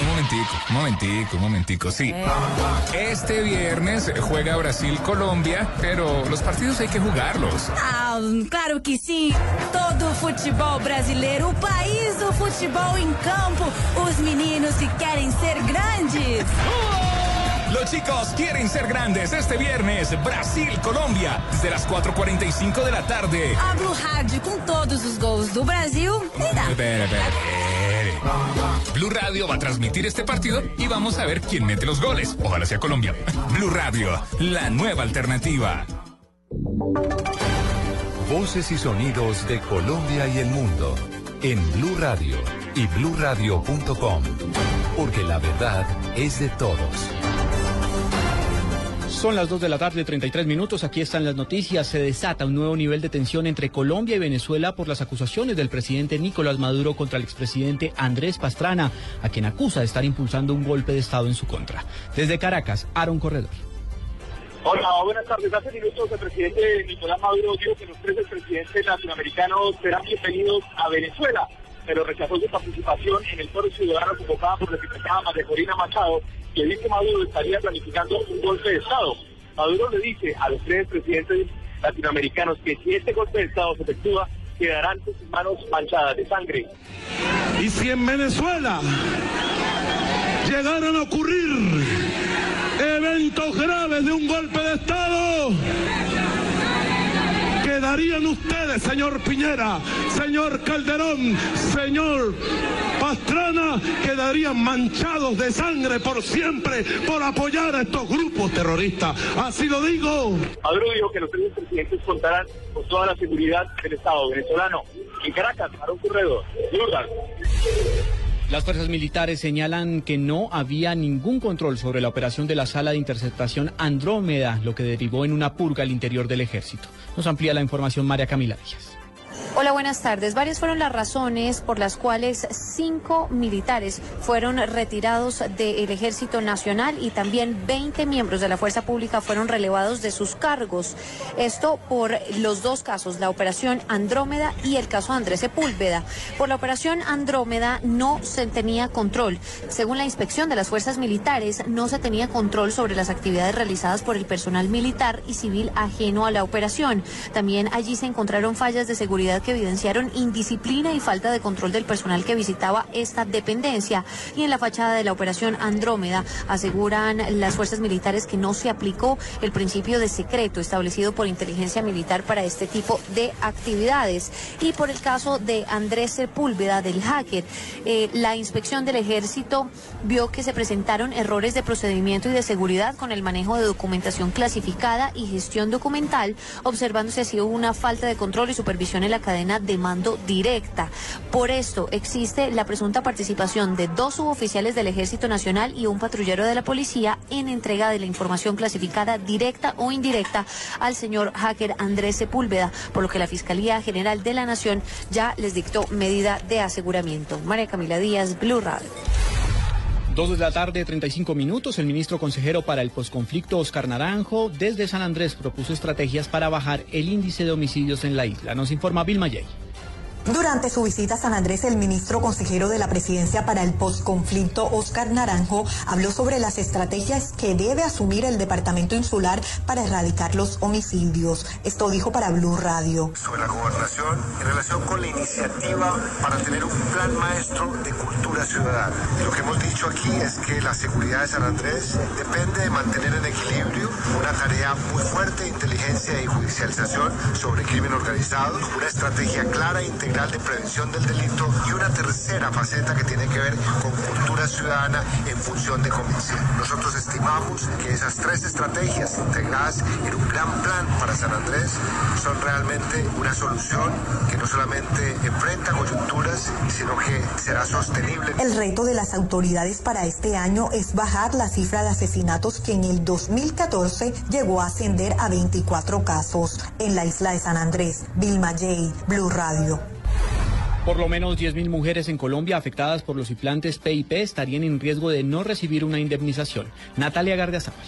Un momentico, un momentico, un momentico, sí. Este viernes juega Brasil-Colombia, pero los partidos hay que jugarlos. Ah, claro que sim. Todo futebol brasileiro, o país do futebol em campo, os meninos que querem ser grandes. Los chicos quieren ser grandes este viernes. Brasil-Colombia, desde las 4.45 de la tarde. A Blue Rádio com todos os gols do Brasil. E dá. Blue Radio va a transmitir este partido y vamos a ver quién mete los goles. Ojalá sea Colombia. Blue Radio, la nueva alternativa. Voces y sonidos de Colombia y el mundo en Blue Radio y bluradio.com, porque la verdad es de todos. Son las 2 de la tarde, 33 minutos. Aquí están las noticias. Se desata un nuevo nivel de tensión entre Colombia y Venezuela por las acusaciones del presidente Nicolás Maduro contra el expresidente Andrés Pastrana, a quien acusa de estar impulsando un golpe de Estado en su contra. Desde Caracas, Aaron Corredor. Hola, buenas tardes. Hace minutos el presidente Nicolás Maduro dijo que los tres presidentes latinoamericanos serán bienvenidos a Venezuela, pero rechazó su participación en el foro ciudadano convocado por la diputada María Corina Machado, que dice Maduro estaría planificando un golpe de Estado. Maduro le dice a los tres presidentes latinoamericanos que si este golpe de Estado se efectúa, quedarán sus manos manchadas de sangre. Y si en Venezuela llegaran a ocurrir eventos graves de un golpe de Estado, quedarían ustedes, señor Piñera, señor Calderón, señor Pastrana, quedarían manchados de sangre por siempre por apoyar a estos grupos terroristas. Así lo digo. Maduro dijo que los tres presidentes contarán con toda la seguridad del Estado venezolano. En Caracas, Aaron Corredor, Radio. Las fuerzas militares señalan que no había ningún control sobre la operación de la sala de interceptación Andrómeda, lo que derivó en una purga al interior del ejército. Nos amplía la información María Camila Díaz. Hola, buenas tardes. Varias fueron las razones por las cuales cinco militares fueron retirados del Ejército Nacional y también 20 miembros de la Fuerza Pública fueron relevados de sus cargos. Esto por los dos casos, la operación Andrómeda y el caso Andrés Sepúlveda. Por la operación Andrómeda no se tenía control. Según la inspección de las fuerzas militares, no se tenía control sobre las actividades realizadas por el personal militar y civil ajeno a la operación. También allí se encontraron fallas de seguridad que evidenciaron indisciplina y falta de control del personal que visitaba esta dependencia. Y en la fachada de la operación Andrómeda aseguran las fuerzas militares que no se aplicó el principio de secreto establecido por inteligencia militar para este tipo de actividades. Y por el caso de Andrés Sepúlveda, del hacker, eh, la inspección del ejército vio que se presentaron errores de procedimiento y de seguridad con el manejo de documentación clasificada y gestión documental, observándose así una falta de control y supervisión en la cadena de mando directa. Por esto existe la presunta participación de dos suboficiales del Ejército Nacional y un patrullero de la policía en entrega de la información clasificada directa o indirecta al señor hacker Andrés Sepúlveda, por lo que la Fiscalía General de la Nación ya les dictó medida de aseguramiento. María Camila Díaz, Blue Radio. Dos de la tarde, 35 minutos. El ministro consejero para el posconflicto, Oscar Naranjo, desde San Andrés propuso estrategias para bajar el índice de homicidios en la isla. Nos informa Vilma Yey. Durante su visita a San Andrés, el ministro consejero de la presidencia para el posconflicto, Oscar Naranjo, habló sobre las estrategias que debe asumir el departamento insular para erradicar los homicidios. Esto dijo para Blue Radio. Sobre la gobernación en relación con la iniciativa para tener un plan maestro de cultura ciudadana. Lo que hemos dicho aquí es que la seguridad de San Andrés depende de mantener en equilibrio una tarea muy fuerte de inteligencia y judicialización sobre crimen organizado, una estrategia clara e integral de prevención del delito y una tercera faceta que tiene que ver con cultura ciudadana en función de convicción. Nosotros estimamos que esas tres estrategias integradas en un gran plan para San Andrés son realmente una solución que no solamente enfrenta coyunturas, sino que será sostenible. El reto de las autoridades para este año es bajar la cifra de asesinatos que en el 2014 llegó a ascender a 24 casos en la isla de San Andrés. Vilma J, Blue Radio. Por lo menos 10.000 mujeres en Colombia afectadas por los implantes PIP estarían en riesgo de no recibir una indemnización. Natalia Gardiazabal.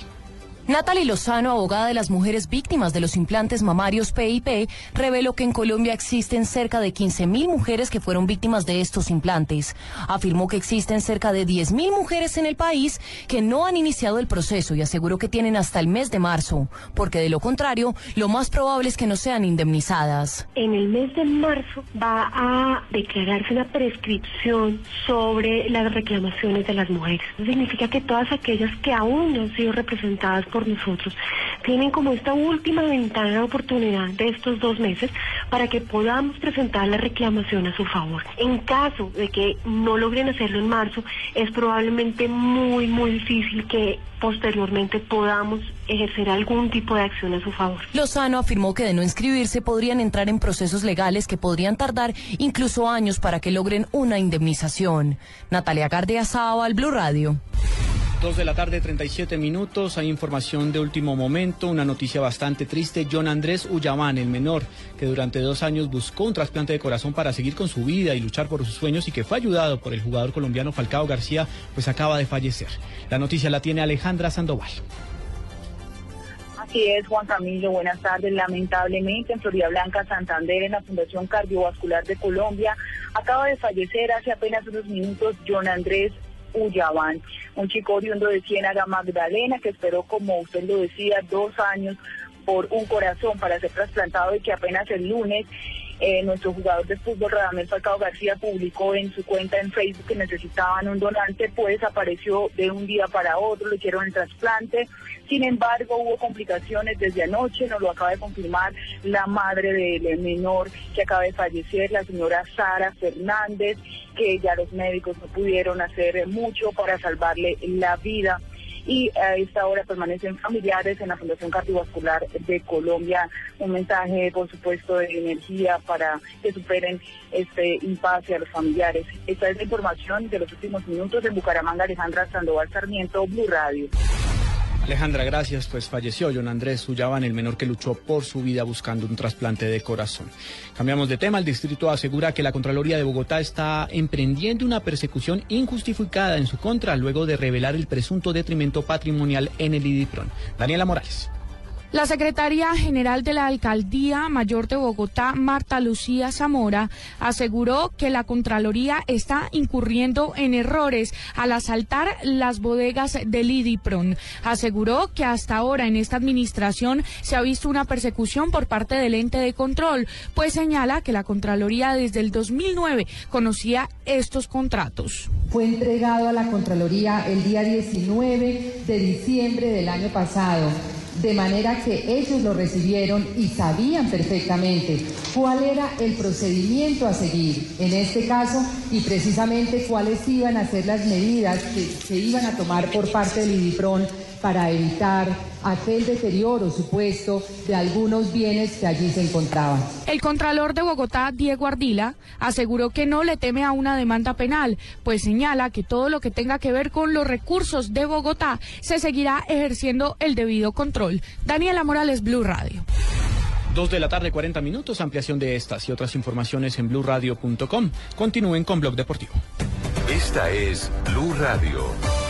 Natalie Lozano, abogada de las mujeres víctimas de los implantes mamarios PIP, reveló que en Colombia existen cerca de 15.000 mujeres que fueron víctimas de estos implantes. Afirmó que existen cerca de 10.000 mujeres en el país que no han iniciado el proceso y aseguró que tienen hasta el mes de marzo, porque de lo contrario, lo más probable es que no sean indemnizadas. En el mes de marzo va a declararse una prescripción sobre las reclamaciones de las mujeres. Significa que todas aquellas que aún no han sido representadas por nosotros tienen como esta última ventana de oportunidad de estos dos meses para que podamos presentar la reclamación a su favor. En caso de que no logren hacerlo en marzo, es probablemente muy, muy difícil que posteriormente podamos ejercer algún tipo de acción a su favor. Lozano afirmó que de no inscribirse podrían entrar en procesos legales que podrían tardar incluso años para que logren una indemnización. Natalia Gardea al Blue Radio. Dos de la tarde, 37 minutos. Hay información de último momento, una noticia bastante triste. John Andrés Ullamán, el menor, que durante dos años buscó un trasplante de corazón para seguir con su vida y luchar por sus sueños y que fue ayudado por el jugador colombiano Falcao García, pues acaba de fallecer. La noticia la tiene Alejandra Sandoval. Así es, Juan Camilo, buenas tardes. Lamentablemente, en Florida Blanca, Santander, en la Fundación Cardiovascular de Colombia, acaba de fallecer hace apenas unos minutos John Andrés Uyabán, un chico oriundo de Ciénaga Magdalena que esperó, como usted lo decía, dos años por un corazón para ser trasplantado y que apenas el lunes eh, nuestro jugador de fútbol, Radamel Falcao García, publicó en su cuenta en Facebook que necesitaban un donante, pues apareció de un día para otro, le hicieron el trasplante. Sin embargo, hubo complicaciones desde anoche, nos lo acaba de confirmar la madre del menor que acaba de fallecer, la señora Sara Fernández, que ya los médicos no pudieron hacer mucho para salvarle la vida y a esta hora permanecen familiares en la Fundación Cardiovascular de Colombia. Un mensaje, por supuesto, de energía para que superen este impasse a los familiares. Esta es la información de los últimos minutos en Bucaramanga, Alejandra Sandoval Sarmiento, Blue Radio. Alejandra, gracias. Pues falleció John Andrés Ullaban, el menor que luchó por su vida buscando un trasplante de corazón. Cambiamos de tema. El distrito asegura que la Contraloría de Bogotá está emprendiendo una persecución injustificada en su contra luego de revelar el presunto detrimento patrimonial en el IDIPRON. Daniela Morales. La secretaria general de la Alcaldía Mayor de Bogotá, Marta Lucía Zamora, aseguró que la Contraloría está incurriendo en errores al asaltar las bodegas del IDIPRON. Aseguró que hasta ahora en esta administración se ha visto una persecución por parte del ente de control, pues señala que la Contraloría desde el 2009 conocía estos contratos. Fue entregado a la Contraloría el día 19 de diciembre del año pasado de manera que ellos lo recibieron y sabían perfectamente cuál era el procedimiento a seguir en este caso y precisamente cuáles iban a ser las medidas que se iban a tomar por parte del IDIPRON para evitar aquel deterioro supuesto de algunos bienes que allí se encontraban. El Contralor de Bogotá, Diego Ardila, aseguró que no le teme a una demanda penal, pues señala que todo lo que tenga que ver con los recursos de Bogotá se seguirá ejerciendo el debido control. Daniela Morales, Blue Radio. Dos de la tarde, 40 minutos. Ampliación de estas y otras informaciones en blurradio.com. Continúen con Blog Deportivo. Esta es Blue Radio.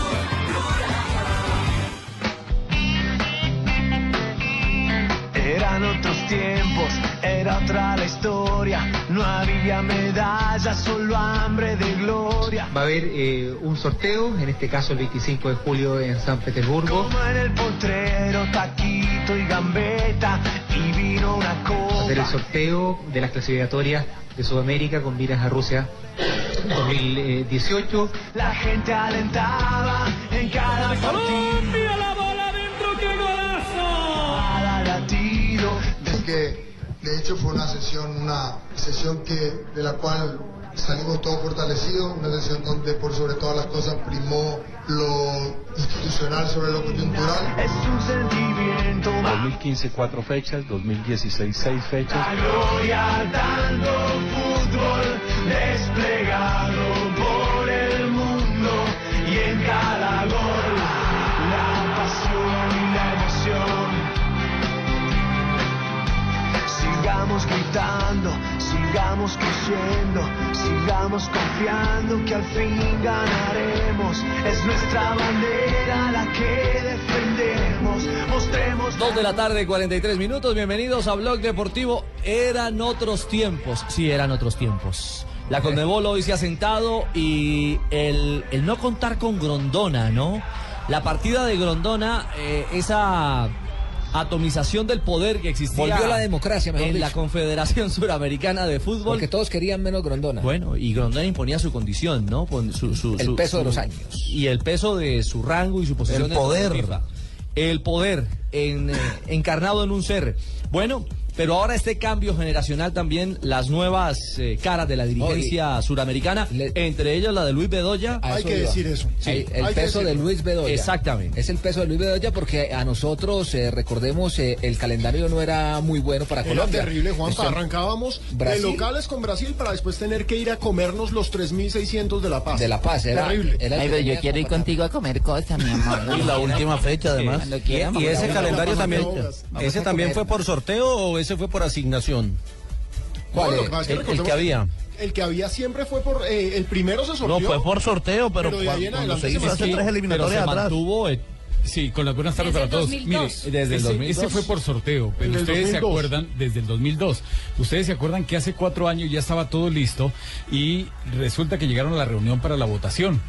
Era otra la historia. No había medallas, solo hambre de gloria. Va a haber eh, un sorteo, en este caso el 25 de julio en San Petersburgo. Como en el potrero, taquito y gambeta. Y vino una Va a hacer el copa. sorteo de las clasificatorias de Sudamérica con miras a Rusia 2018. La gente alentaba en cada partido. la bola adentro, qué golazo! Cada latido. Es que de hecho fue una sesión, una sesión que de la cual salimos todos fortalecidos, una sesión donde por sobre todas las cosas primó lo institucional sobre lo coyuntural. Es un sentimiento. 2015 cuatro fechas, 2016 seis fechas. La gloria dando fútbol desplegado por el mundo y en cada Sigamos gritando, sigamos creciendo, sigamos confiando que al fin ganaremos. Es nuestra bandera la que defendemos. Mostremos Dos de la tarde, 43 minutos. Bienvenidos a Blog Deportivo. Eran otros tiempos. Sí, eran otros tiempos. La Conmebol hoy se ha sentado y el, el no contar con Grondona, ¿no? La partida de Grondona, eh, esa atomización del poder que existía. Volvió la democracia, mejor En la. Confederación Suramericana de Fútbol. Porque todos querían menos Grondona. Bueno, y Grondona imponía su condición, ¿no? Su- su- El su- peso de los años. Y el peso de su rango y su posición El poder. El poder en, eh, encarnado en un ser. Bueno, pero ahora este cambio generacional también, las nuevas eh, caras de la dirigencia suramericana, entre ellas la de Luis Bedoya. A eso iba. Sí, el peso de Luis Bedoya. Exactamente. Es el peso de Luis Bedoya porque a nosotros, eh, recordemos, eh, el calendario no era muy bueno para Era Colombia. terrible, Juanpa. Esto- Arrancábamos Brasil. de locales con Brasil para después tener que ir a comernos los 3.600 de La Paz. De La Paz, era- terrible. era Ay, pero yo quiero ir contigo a comer cosas, mi amor. Y la última fecha, además. Cuando Y- y ese calendario también- ¿Ese también fue por sorteo o ese fue por asignación? No, es que El, que había. El que había siempre fue por. eh, el primero se sorteó. No, fue por sorteo, pero, en cuando, cuando se hizo se hace mantuvo. tres eliminatorias pero se atrás. mantuvo, eh, Sí, con las buenas tardes para todos. 2002. Mire, Desde el ese, 2002. ese fue por sorteo, pero Desde ustedes se 2002. acuerdan desde el 2002. Ustedes se acuerdan que hace cuatro años ya estaba todo listo y resulta que llegaron a la reunión para la votación.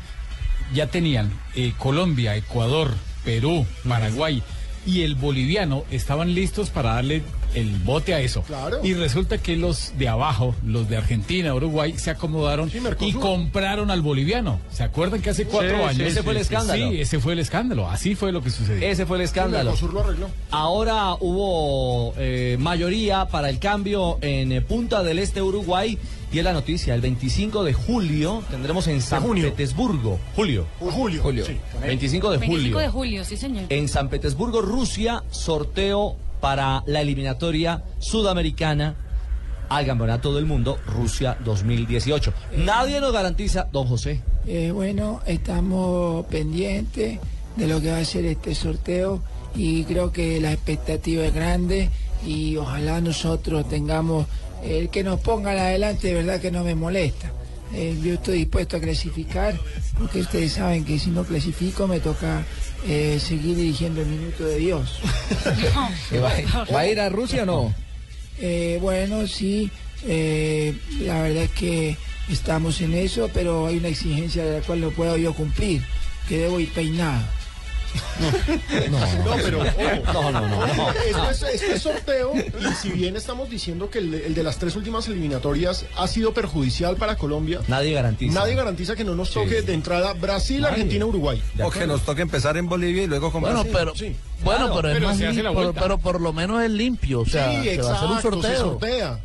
Ya tenían eh, Colombia, Ecuador, Perú, Paraguay y el boliviano estaban listos para darle el bote a eso. Claro. Y resulta que los de abajo, los de Argentina, Uruguay, se acomodaron y compraron al boliviano. ¿Se acuerdan que hace cuatro Sí, sí, años? ese fue el escándalo. Sí, ese fue el escándalo. Así fue lo que sucedió. Ese fue el escándalo. Mercosur lo arregló. Ahora hubo eh, mayoría para el cambio en eh, Punta del Este, Uruguay. Y es la noticia, el 25 de julio tendremos en San Petersburgo. Julio. Julio. Julio. 25 de 25 julio. de julio, sí, señor. En San Petersburgo, Rusia, sorteo para la eliminatoria sudamericana al Campeonato del Mundo Rusia 2018. Nadie nos garantiza, don José. Eh, bueno, estamos pendientes de lo que va a ser este sorteo y creo que la expectativa es grande y ojalá nosotros tengamos el que nos pongan adelante, de verdad que no me molesta. Eh, yo estoy dispuesto a clasificar porque ustedes saben que si no clasifico me toca eh, seguir dirigiendo el minuto de Dios. ¿Que va, va a ir a Rusia o no? Eh, bueno, sí, eh, la verdad es que estamos en eso, pero hay una exigencia de la cual no puedo yo cumplir, que debo ir peinado. No, pero ojo. No, no, no, no. Esto es, esto es sorteo y si bien estamos diciendo que el, el de las tres últimas eliminatorias ha sido perjudicial para Colombia, Nadie garantiza. nadie garantiza que no nos toque de entrada Brasil, Nadie. Argentina, Uruguay. O que nos toque empezar en Bolivia y luego con Bueno, Brasil. pero, Sí. bueno, Claro, pero es pero más se hace lim- la pero, vuelta. pero por lo menos es limpio, o sea, sí, se va a hacer un exacto, se sorteo. sortea.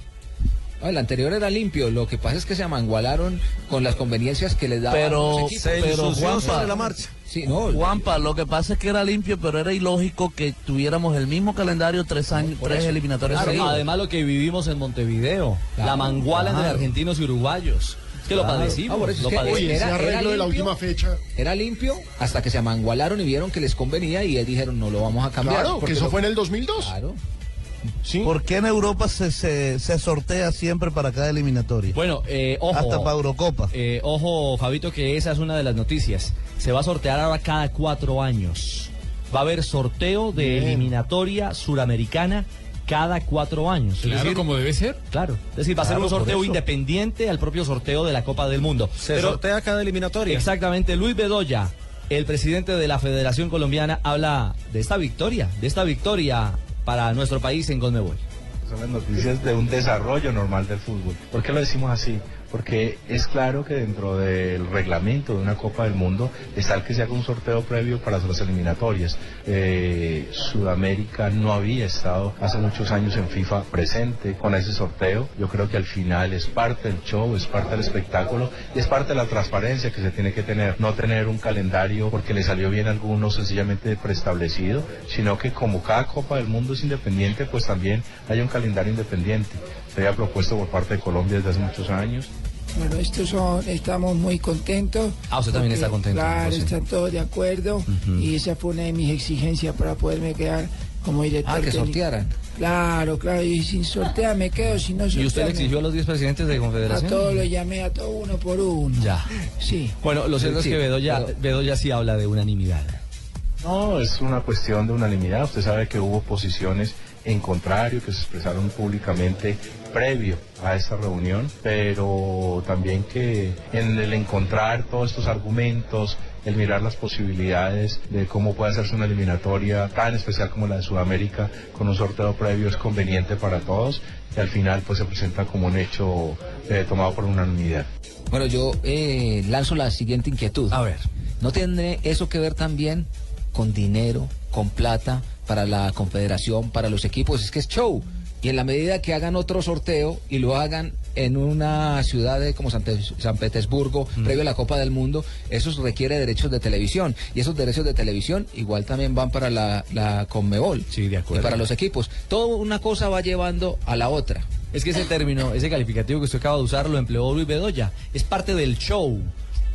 Ah, el anterior era limpio, lo que pasa es que se amangualaron con las conveniencias que les daban Pero, los equipos. pero Juanpa, la marcha. Sí, no, Juanpa, lo que pasa es que era limpio, pero era ilógico que tuviéramos el mismo calendario tres años, tres eliminatorias Claro, seguidas. además lo que vivimos en Montevideo, Claro, la manguala entre claro. argentinos y uruguayos. Es que lo padecimos, Ah, eso es lo que padecimos. Oye, ese Era- era arreglo de la limpio. última fecha. era limpio hasta que se amangualaron y vieron que les convenía y dijeron no lo vamos a cambiar. Claro, que eso lo- fue en el 2002. Claro. Sí. ¿Por qué en Europa se, se, se sortea siempre para cada eliminatoria? Bueno, eh, ojo. Hasta para Eurocopa. Eh, ojo, Fabito, que esa es una de las noticias. Se va a sortear ahora cada cuatro años. Va a haber sorteo de Bien. eliminatoria suramericana cada cuatro años. Es Claro, decir, como debe ser. Claro, es decir, va a ser un sorteo independiente al propio sorteo de la Copa del Mundo. Se Pero- sortea cada eliminatoria. Exactamente, Luis Bedoya, el presidente de la Federación Colombiana, habla de esta victoria, de esta victoria para nuestro país en Conmebol. Son las noticias de un desarrollo normal del fútbol. ¿Por qué lo decimos así? Porque es claro que dentro del reglamento de una Copa del Mundo está el que se haga un sorteo previo para las eliminatorias. Eh, Sudamérica no había estado hace muchos años en FIFA presente con ese sorteo. Yo creo que al final es parte del show, es parte del espectáculo y es parte de la transparencia que se tiene que tener. No tener un calendario porque le salió bien a algunos sencillamente preestablecido, sino que como cada Copa del Mundo es independiente, pues también hay un calendario independiente. Se había propuesto por parte de Colombia desde hace muchos años. Bueno, estos son, estamos muy contentos. Ah, usted también porque, está contento, Claro, José. están todos de acuerdo. Y esa fue una de mis exigencias para poderme quedar como director. Ah, que técnico. sortearan. Claro, claro, y sin sortear me quedo, si no ¿Y usted le sortear exigió a los 10 presidentes de A Confederación? todos los llamé, a todos uno por uno. Ya. Sí. Bueno, lo cierto Sí, es que Bedoya, pero- Bedoya sí habla de unanimidad. No, es una cuestión de unanimidad. Usted sabe que hubo posiciones en contrario que se expresaron públicamente previo a esta reunión, pero también que en el encontrar todos estos argumentos, el mirar las posibilidades de cómo puede hacerse una eliminatoria tan especial como la de Sudamérica con un sorteo previo es conveniente para todos y al final pues se presenta como un hecho eh, tomado por unanimidad. Bueno, yo eh, lanzo la siguiente inquietud. A ver. ¿No tiene eso que ver también con dinero, con plata para la confederación, para los equipos? Es que es show. Y en la medida que hagan otro sorteo y lo hagan en una ciudad de- como San, San Petersburgo, Mm. previo a la Copa del Mundo, eso requiere derechos de televisión. Y esos derechos de televisión igual también van para la, la Conmebol. Sí, de acuerdo. Y para los equipos. Todo una cosa va llevando a la otra. Es que ese término, ese calificativo que usted acaba de usar, lo empleó Luis Bedoya. Es parte del show.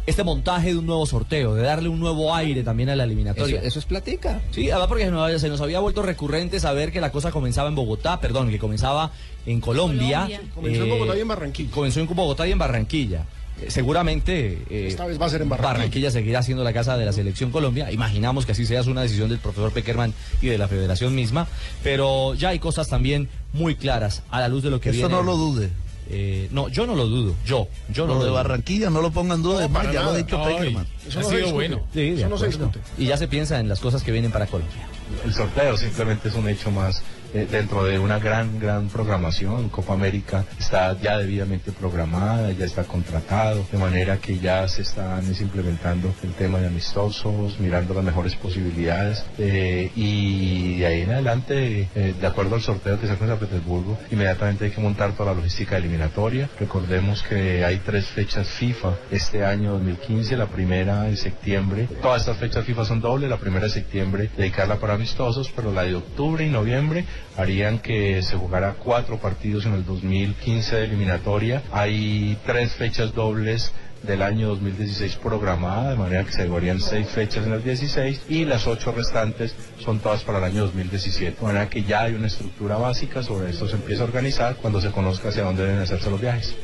Este montaje de un nuevo sorteo, de darle un nuevo aire también a la eliminatoria. Eso, eso es platica. Sí, además porque se nos, se nos había vuelto recurrente saber que la cosa comenzaba en Bogotá, perdón, que comenzaba en Colombia. Colombia. Comenzó en Bogotá y en Barranquilla. Comenzó en Bogotá y en Barranquilla. Eh, Seguramente eh, Esta vez va a ser en Barranquilla. seguirá siendo la casa de la selección Colombia. Imaginamos que así sea es una decisión del profesor Peckerman y de la federación misma. Pero ya hay cosas también muy claras a la luz de lo que Eso viene. no lo dude. Eh, no, yo no lo dudo. Yo, yo no lo lo de dudo. Barranquilla no lo pongan en duda, No, además para ya lo ha dicho Ay, Peckerman. Eso Ha no se sido discute. Sí, de Eso no se discute. Y ya se piensa en las cosas que vienen para Colombia. El sorteo simplemente es un hecho más eh, dentro de una gran, gran programación. Copa América está ya debidamente programada, ya está contratado, de manera que ya se están es, implementando el tema de amistosos, mirando las mejores posibilidades eh, y de ahí en adelante, eh, de acuerdo al sorteo que se hace en San Petersburgo, inmediatamente hay que montar toda la logística eliminatoria. Recordemos que hay tres fechas FIFA este año 2015, la primera en septiembre. Todas estas fechas FIFA son dobles, la primera de septiembre dedicarla para amistosos, pero la de octubre y noviembre harían que se jugara cuatro partidos en el 2015 de eliminatoria. Hay tres fechas dobles del año 2016 programada, de manera que se jugarían seis fechas en el 16 y las ocho restantes son todas para el año 2017. De manera que ya hay una estructura básica, sobre esto se empieza a organizar cuando se conozca hacia dónde deben hacerse los viajes.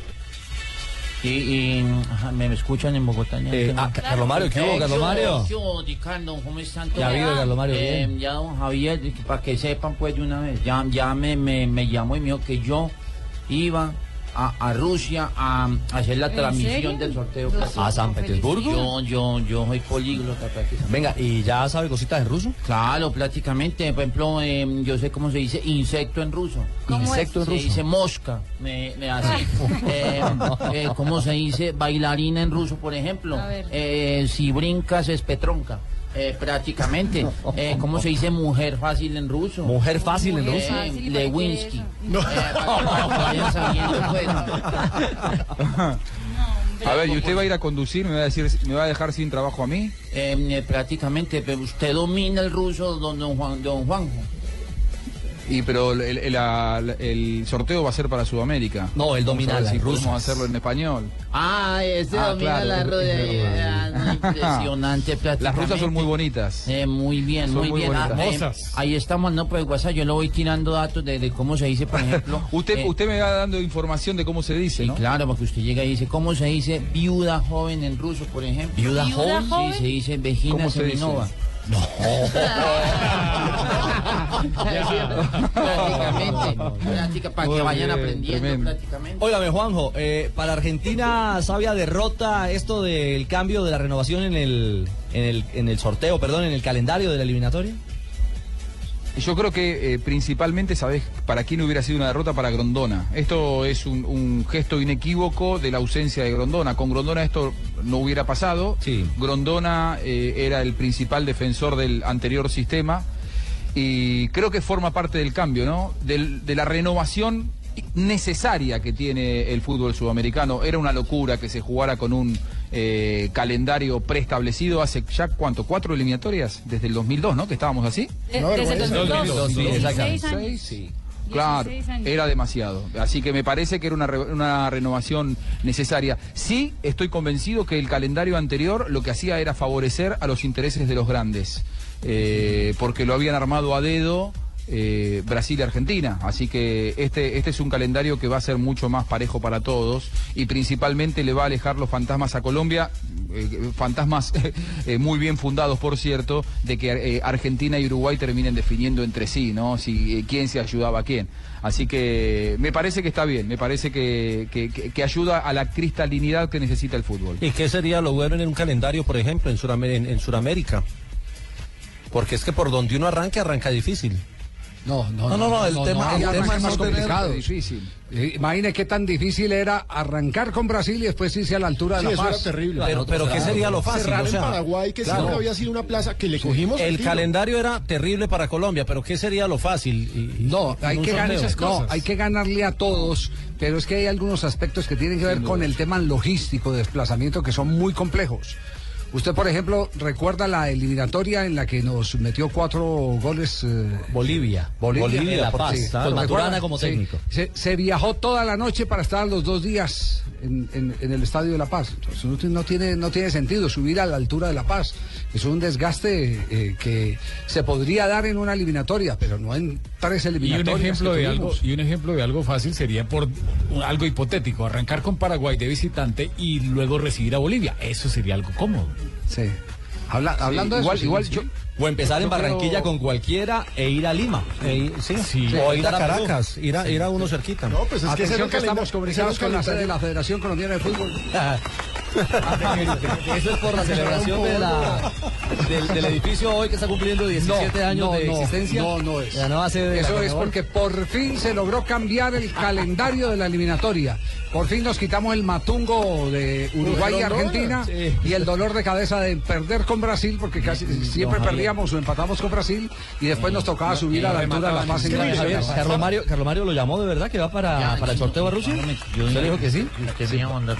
Y, y ajá, me escuchan en Bogotá. Eh, ¿Qué ah? Carlos Mario, ¿qué hubo, Carlos. Mario? ¿Qué hubo, Ricardo? ¿Cómo están todos? Ya habido, Carlos Mario, Eh, bien. ya, don Javier, para que sepan pues de una vez, ya, ya me, me, me llamó y me dijo que yo iba a, a Rusia a, a hacer la ¿En transmisión serio? del sorteo. ¿A San Petersburgo? Yo, yo, yo soy políglota prácticamente. Venga, ¿y ya sabe cositas en ruso? Claro, prácticamente. Por ejemplo, eh, yo sé cómo se dice insecto en ruso. ¿Cómo Insecto es? en se ruso. dice mosca. Me, me hace. eh, eh, ¿Cómo se dice bailarina en ruso, por ejemplo? A ver. Eh, si brincas es petronca. Eh, prácticamente. Eh, ¿Cómo se dice mujer fácil en ruso? ¿Mujer fácil en Eh, ruso? Fácil, ¿y para qué Lewinsky. Eh, sabiendo, pues. A ver, ¿y usted va a ir a conducir? ¿Me va a, decir, me va a dejar sin trabajo a mí? Eh, prácticamente, pero usted domina el ruso, don, don Juan, don Juanjo. Y pero el, el- la- el sorteo va a ser para Sudamérica. No, él Vamos domina a ver las si podemos rusas. hacerlo en español. Ah, este Ah, domina claro, la es- rueda. es eh, ah, no, impresionante, prácticamente. Las rusas son muy bonitas. Eh, muy bien, Son muy, muy bien. Ah, bonitas. eh, Hermosas. ahí estamos, no, pues WhatsApp, yo le voy tirando datos de, de cómo se dice, por ejemplo. Usted, eh, usted me va dando información de cómo se dice, ¿no? Claro, porque usted llega y dice, ¿cómo se dice viuda joven en ruso, por ejemplo? ¿Viuda ¿Viuda joven? joven? Sí, se dice vejina ¿Cómo se dice? seminova. No. prácticamente, práctica, para que vayan aprendiendo tremendo. prácticamente. Óigame, Juanjo, eh, para Argentina, ¿sabia derrota esto del cambio de la renovación en el, en el, en el sorteo, perdón, en el calendario de la eliminatoria? Yo creo que eh, principalmente, ¿sabés para quién hubiera sido una derrota? Para Grondona. Esto es un, un gesto inequívoco de la ausencia de Grondona. Con Grondona esto no hubiera pasado. Grondona eh, era el principal defensor del anterior sistema y creo que forma parte del cambio, ¿no? Del- de la renovación necesaria que tiene el fútbol sudamericano. Era una locura que se jugara con un eh, calendario preestablecido hace ya, ¿cuánto? ¿Cuatro eliminatorias? Desde el 2002, ¿no? Que estábamos así. Eh, desde el 2002, sí, 16 exactamente. años. Sí. Claro, 16 años. era demasiado. Así que me parece que era una, re- una renovación necesaria. Sí, estoy convencido que el calendario anterior lo que hacía era favorecer a los intereses de los grandes, eh, porque lo habían armado a dedo. Eh, Brasil y Argentina, así que este, este es un calendario que va a ser mucho más parejo para todos y principalmente le va a alejar los fantasmas a Colombia, eh, fantasmas eh, muy bien fundados por cierto, de que eh, Argentina y Uruguay terminen definiendo entre sí, ¿no? Si quién se ayudaba a quién. Así que me parece que está bien, me parece que, que- ayuda a la cristalinidad que necesita el fútbol. ¿Y qué sería lo bueno en un calendario, por ejemplo, en, Suramérica? Porque es que por donde uno arranque, arranca difícil. No, no, No, no, no, el tema- el tema es más complicados. Difícil. Eh, Imagine qué tan difícil era arrancar con Brasil y después irse a la altura de Sí, la eso paz. era terrible. Pero, pero ¿qué sería lo fácil? Cerrar O sea, en Paraguay, que claro. siempre había sido una plaza que le cogimos El calendario era terrible para Colombia, pero ¿qué sería lo fácil? Y- y- No, hay que, ganar, no, hay que ganarle a todos, pero es que hay algunos aspectos que tienen que ver con el tema logístico de desplazamiento que son muy complejos. Usted, por ejemplo, recuerda la eliminatoria en la que nos metió cuatro goles eh, Bolivia. Bolivia, en La Paz, sí, con ¿lo Maturana como Sí. técnico. Se, se viajó toda la noche para estar los dos días en, en- en el Estadio de La Paz. Entonces, no tiene, no tiene sentido subir a la altura de La Paz. Es un desgaste eh, que se podría dar en una eliminatoria, pero no en tres Y un eliminatorias. ejemplo de algo y un ejemplo de algo fácil sería por un- algo hipotético, arrancar con Paraguay de visitante y luego recibir a Bolivia. Eso sería algo cómodo. Sí. Habla- hablando de igual, eso, igual sí. yo O empezar en Barranquilla con cualquiera e ir a Lima. E sí, Sí. O ir a. Caracas, ir a, ir a uno cerquita. No, pues es que Atención el que estamos comunicados con la sede de calendario. la Federación Colombiana de Fútbol. Eso es por la celebración de la, del, del edificio hoy que está cumpliendo 17 años no, de no, existencia. No, no es. La nueva sede de la Eso es porque por fin se logró cambiar el calendario de la eliminatoria. Por fin nos quitamos el matungo de Uruguay y. Argentina Sí. y el dolor de cabeza de perder con Brasil, porque casi siempre Javier. Perdíamos o empatamos con Brasil y después nos tocaba subir a la altura de la paz Carlos Mario, Carlos Mario lo llamó de verdad que va para, para el sorteo a Rusia. ¿Usted le dijo que sí? Que mandar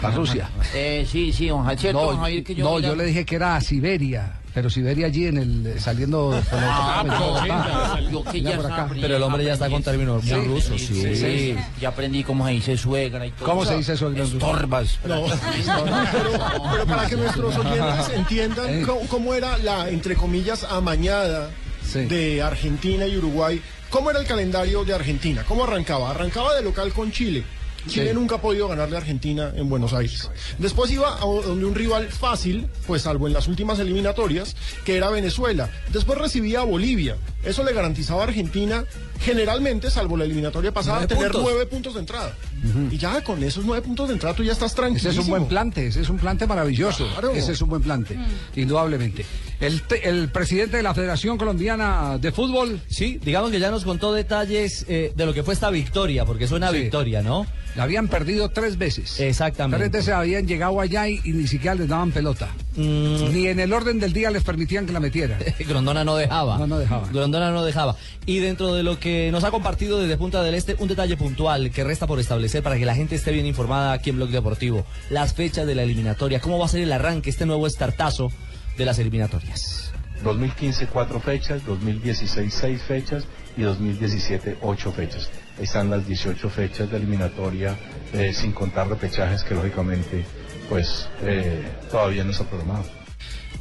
para Rusia. Eh, sí, sí, don don No, Javier, que yo... no, yo le dije que era a Siberia, pero Siberia allí en el saliendo por la Ah, yo que Ya por acá. aprendí- Pero el hombre ya está con términos muy rusos, sí. sí. Ya aprendí cómo se dice suegra y todo. ¿Cómo se dice suegra? Estorbas. No, pero, pero para que nuestros oyentes entiendan Eh. cómo, cómo era la, entre comillas, amañada Sí. de Argentina y Uruguay, ¿cómo era el calendario de Argentina? ¿Cómo arrancaba? Arrancaba de local con Chile. Chile Sí. nunca ha podido ganarle a Argentina en Buenos Aires. Después iba a donde un rival fácil, pues salvo en las últimas eliminatorias, que era Venezuela. Después recibía a Bolivia. Eso le garantizaba a Argentina, generalmente, salvo la eliminatoria pasada, Nueve tener puntos. nueve puntos de entrada. Y ya con esos nueve puntos de entrada tú ya estás tranquilo. Ese es un buen plante, ese es un plante maravilloso. Claro. Ese es un buen plante, indudablemente. El, te- el presidente de la Federación Colombiana de Fútbol. Sí, digamos que ya nos contó detalles eh, de lo que fue esta victoria, porque es una Sí. victoria, ¿no? La habían perdido tres veces. Exactamente. Tres veces habían llegado allá y, y ni siquiera les daban pelota. Mm. Ni en el orden del día les permitían que la metieran. Grondona no dejaba. No, no dejaba. Grondona no dejaba. Y dentro de lo que nos ha compartido desde Punta del Este, un detalle puntual que resta por establecer para que la gente esté bien informada aquí en Blog Deportivo. Las fechas de la eliminatoria, cómo va a ser el arranque, este nuevo estartazo de las eliminatorias. 2015 cuatro fechas, 2016 seis fechas y 2017 ocho fechas. Están las 18 fechas de eliminatoria, eh, sin contar repechajes que lógicamente pues eh, todavía no está programado.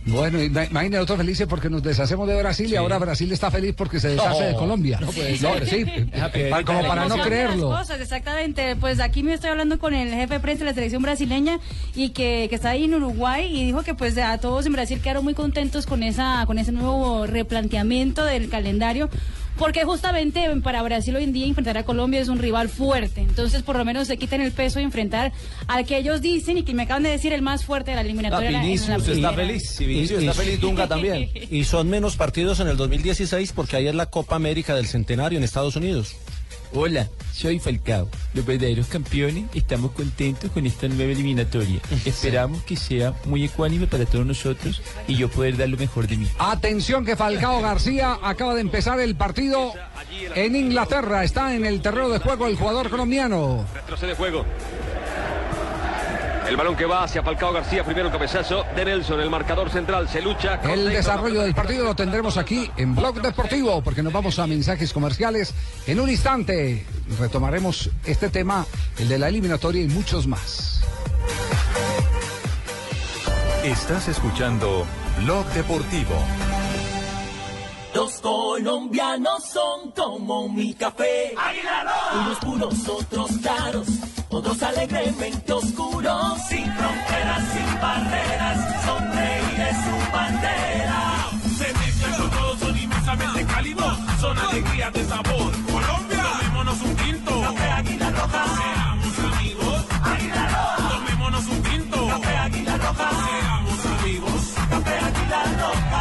Bueno, ima- imagínate nosotros felices porque nos deshacemos de Brasil y ahora Brasil está feliz porque se deshace No, de Colombia. no ser. sí, eh, como para no creerlo. cosas, exactamente. Pues aquí me estoy hablando con el jefe de prensa de la selección brasileña y que, que está ahí en Uruguay y dijo que pues a todos en Brasil quedaron muy contentos con esa con ese nuevo replanteamiento del calendario. Porque justamente para Brasil hoy en día enfrentar a Colombia es un rival fuerte. Entonces, por lo menos se quitan el peso de enfrentar al que ellos dicen y que me acaban de decir el más fuerte de la eliminatoria. la Vinicius está feliz. Y Vinicius Y- está y- feliz, Dunga también. Y son menos partidos en el 2016 porque ahí es la Copa América del Centenario en Estados Unidos. Hola, soy Falcao. Los verdaderos campeones estamos contentos con esta nueva eliminatoria. Esperamos que sea muy ecuánime para todos nosotros y yo poder dar lo mejor de mí. Atención que Falcao García acaba de empezar el partido en Inglaterra. Está en el terreno de juego el jugador colombiano. Retrocede juego. El balón que va hacia Falcao García, primero el cabezazo de Nelson, el marcador central, se lucha. con El desarrollo del partido lo tendremos aquí en Blog Deportivo, porque nos vamos a mensajes comerciales. En un instante retomaremos este tema, el de la eliminatoria y muchos más. Estás escuchando Blog Deportivo. Los colombianos son como mi café. Unos puros, otros claros, otros alegremente oscuros. Sin fronteras, sin barreras, sonreír es su bandera. Se mezclan con todos, son inmensamente cálidos, son alegrías de sabor. Colombia, tomémonos un tinto. Café Águila Roja. Seamos amigos. Águila Roja. Tomémonos un tinto. Café Águila Roja. Seamos amigos. Café Águila Roja.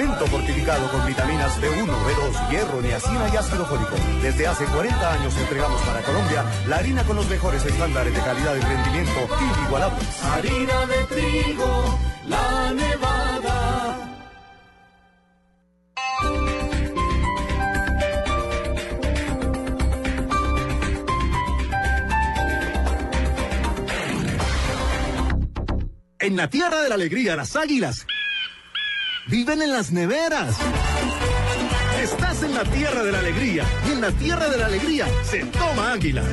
Alimento fortificado con vitaminas B1, B2, hierro, niacina y ácido fólico. Desde hace 40 años entregamos para Colombia la harina con los mejores estándares de calidad y rendimiento inigualables. Harina de trigo, la nevada. En la tierra de la alegría, las águilas viven en las neveras. Estás en la tierra de la alegría y en la tierra de la alegría se toma águila.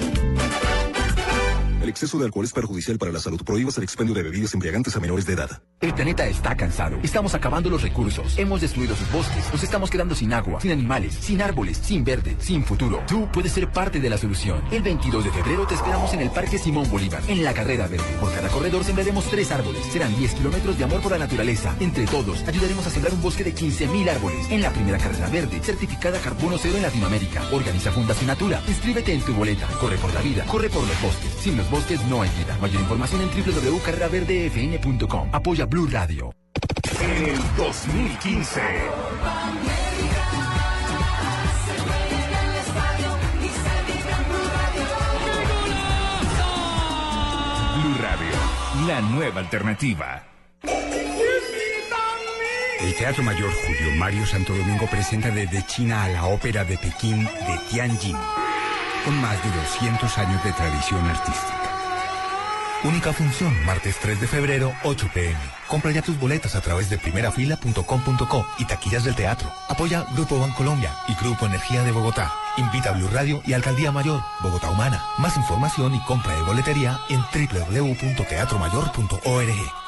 El exceso de alcohol es perjudicial para la salud. Prohíbas el expendio de bebidas embriagantes a menores de edad. El planeta está cansado. Estamos acabando los recursos. Hemos destruido sus bosques. Nos estamos quedando sin agua, sin animales, sin árboles, sin verde, sin futuro. Tú puedes ser parte de la solución. El 22 de febrero te esperamos en el Parque Simón Bolívar, en la carrera verde. Por cada corredor sembraremos tres árboles. Serán 10 kilómetros de amor por la naturaleza. Entre todos, ayudaremos a sembrar un bosque de 15.000 árboles. En la primera carrera verde, certificada carbono cero en Latinoamérica. Organiza Fundación Natura. Inscríbete en tu boleta. Corre por la vida. Corre por los bosques. Sin los bosques no hay vida. Mayor información en www.carreraverdefn.com. Apoya Blue Radio. En el 2015. Blue Radio, la nueva alternativa. El Teatro Mayor Julio Mario Santo Domingo presenta desde China a la ópera de Pekín de Tianjin, con más de 200 años de tradición artística. Única función, martes 3 de febrero, 8 pm. Compra ya tus boletas a través de primerafila.com.co y taquillas del teatro. Apoya Grupo Bancolombia y Grupo Energía de Bogotá. Invita a Blue Radio y Alcaldía Mayor, Bogotá Humana. Más información y compra de boletería en www.teatromayor.org.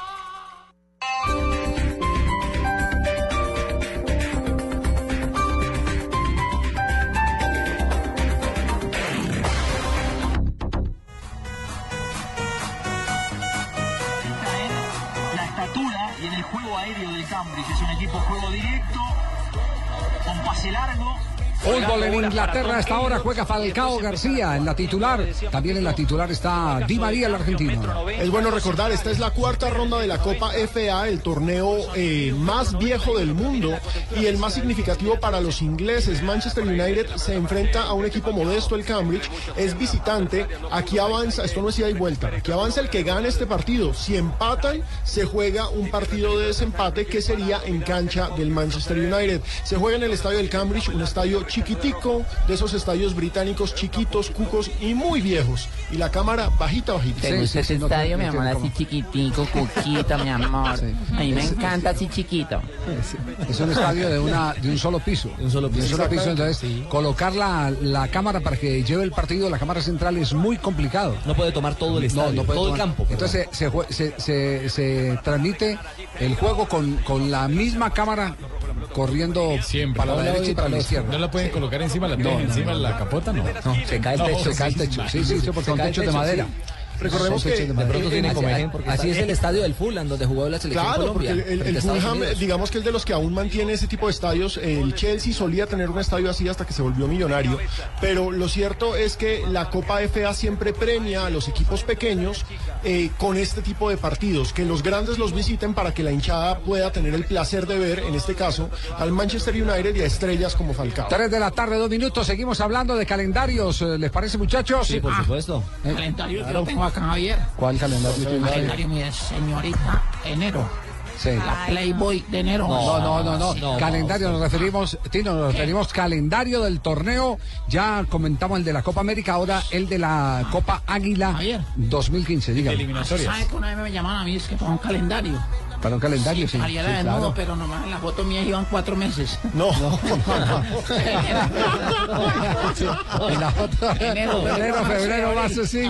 Cambridge. Es un equipo juego directo, con pase largo. Fútbol en Inglaterra a esta hora juega Falcao García en la titular. También en la titular está Di María, el argentino. Es bueno recordar, esta es la cuarta ronda de la Copa FA, el torneo eh, más viejo del mundo y el más significativo para los ingleses. Manchester United se enfrenta a un equipo modesto, el Cambridge, es visitante. Aquí avanza, esto no es ida y vuelta, aquí avanza el que gane este partido. Si empatan, se juega un partido de desempate que sería en cancha del Manchester United. Se juega en el estadio del Cambridge, un estadio chiquitico, de esos estadios británicos chiquitos, cucos y muy viejos. Y la cámara bajita, bajita. ¿Te gusta ese estadio, mi amor? Así chiquitico, cuquito, mi amor. A mí me encanta así chiquito. Es un estadio de, una, de un solo piso. De un solo piso. Entonces, colocar la, la cámara para que lleve el partido, la cámara central, es muy complicado. No puede tomar todo el estadio, puede todo el campo. Entonces se, se, se- se transmite el juego con, con la misma cámara corriendo para la derecha y para la izquierda. No la pueden colocar encima la, No, no, encima no, de la capota, no. se cae el techo, se cae el techo. Sí, sí, sí, porque Se son cae el techos de madera. Recordemos que De pronto tienen Así- comején porque Así es el estadio del Fulham, donde jugó la selección Claro, porque Colombia. el, el Estados Fulham, digamos que es de los que aún mantiene ese tipo de estadios. El Chelsea solía tener un estadio así hasta que se volvió millonario. Pero lo cierto es que la Copa FA siempre premia a los equipos pequeños eh, con este tipo de partidos. Que los grandes los visiten para que la hinchada pueda tener el placer de ver, en este caso, al Manchester United y a estrellas como Falcao. Tres de la tarde, dos minutos. Seguimos hablando de calendarios. eh, ¿Les parece, muchachos? Sí, por supuesto. Eh, Calendario que lo tengo acá, Javier. ¿Cuál calendario tiene? Calendario, mire, señorita, enero. Sí. La Playboy de enero. No, no, no, no. calendario, nos referimos, Tino, nos referimos calendario del torneo. Ya comentamos el de la Copa América, ahora el de la Copa Águila 2015. Dígame. ¿Sabe que una vez me llamaron a mí? Es que para un calendario. Para un calendario, sí. Sí, la desnudo, claro. pero nomás en la foto mía iban cuatro meses. No. En la foto. Enero, Enero, febrero, marzo, sí.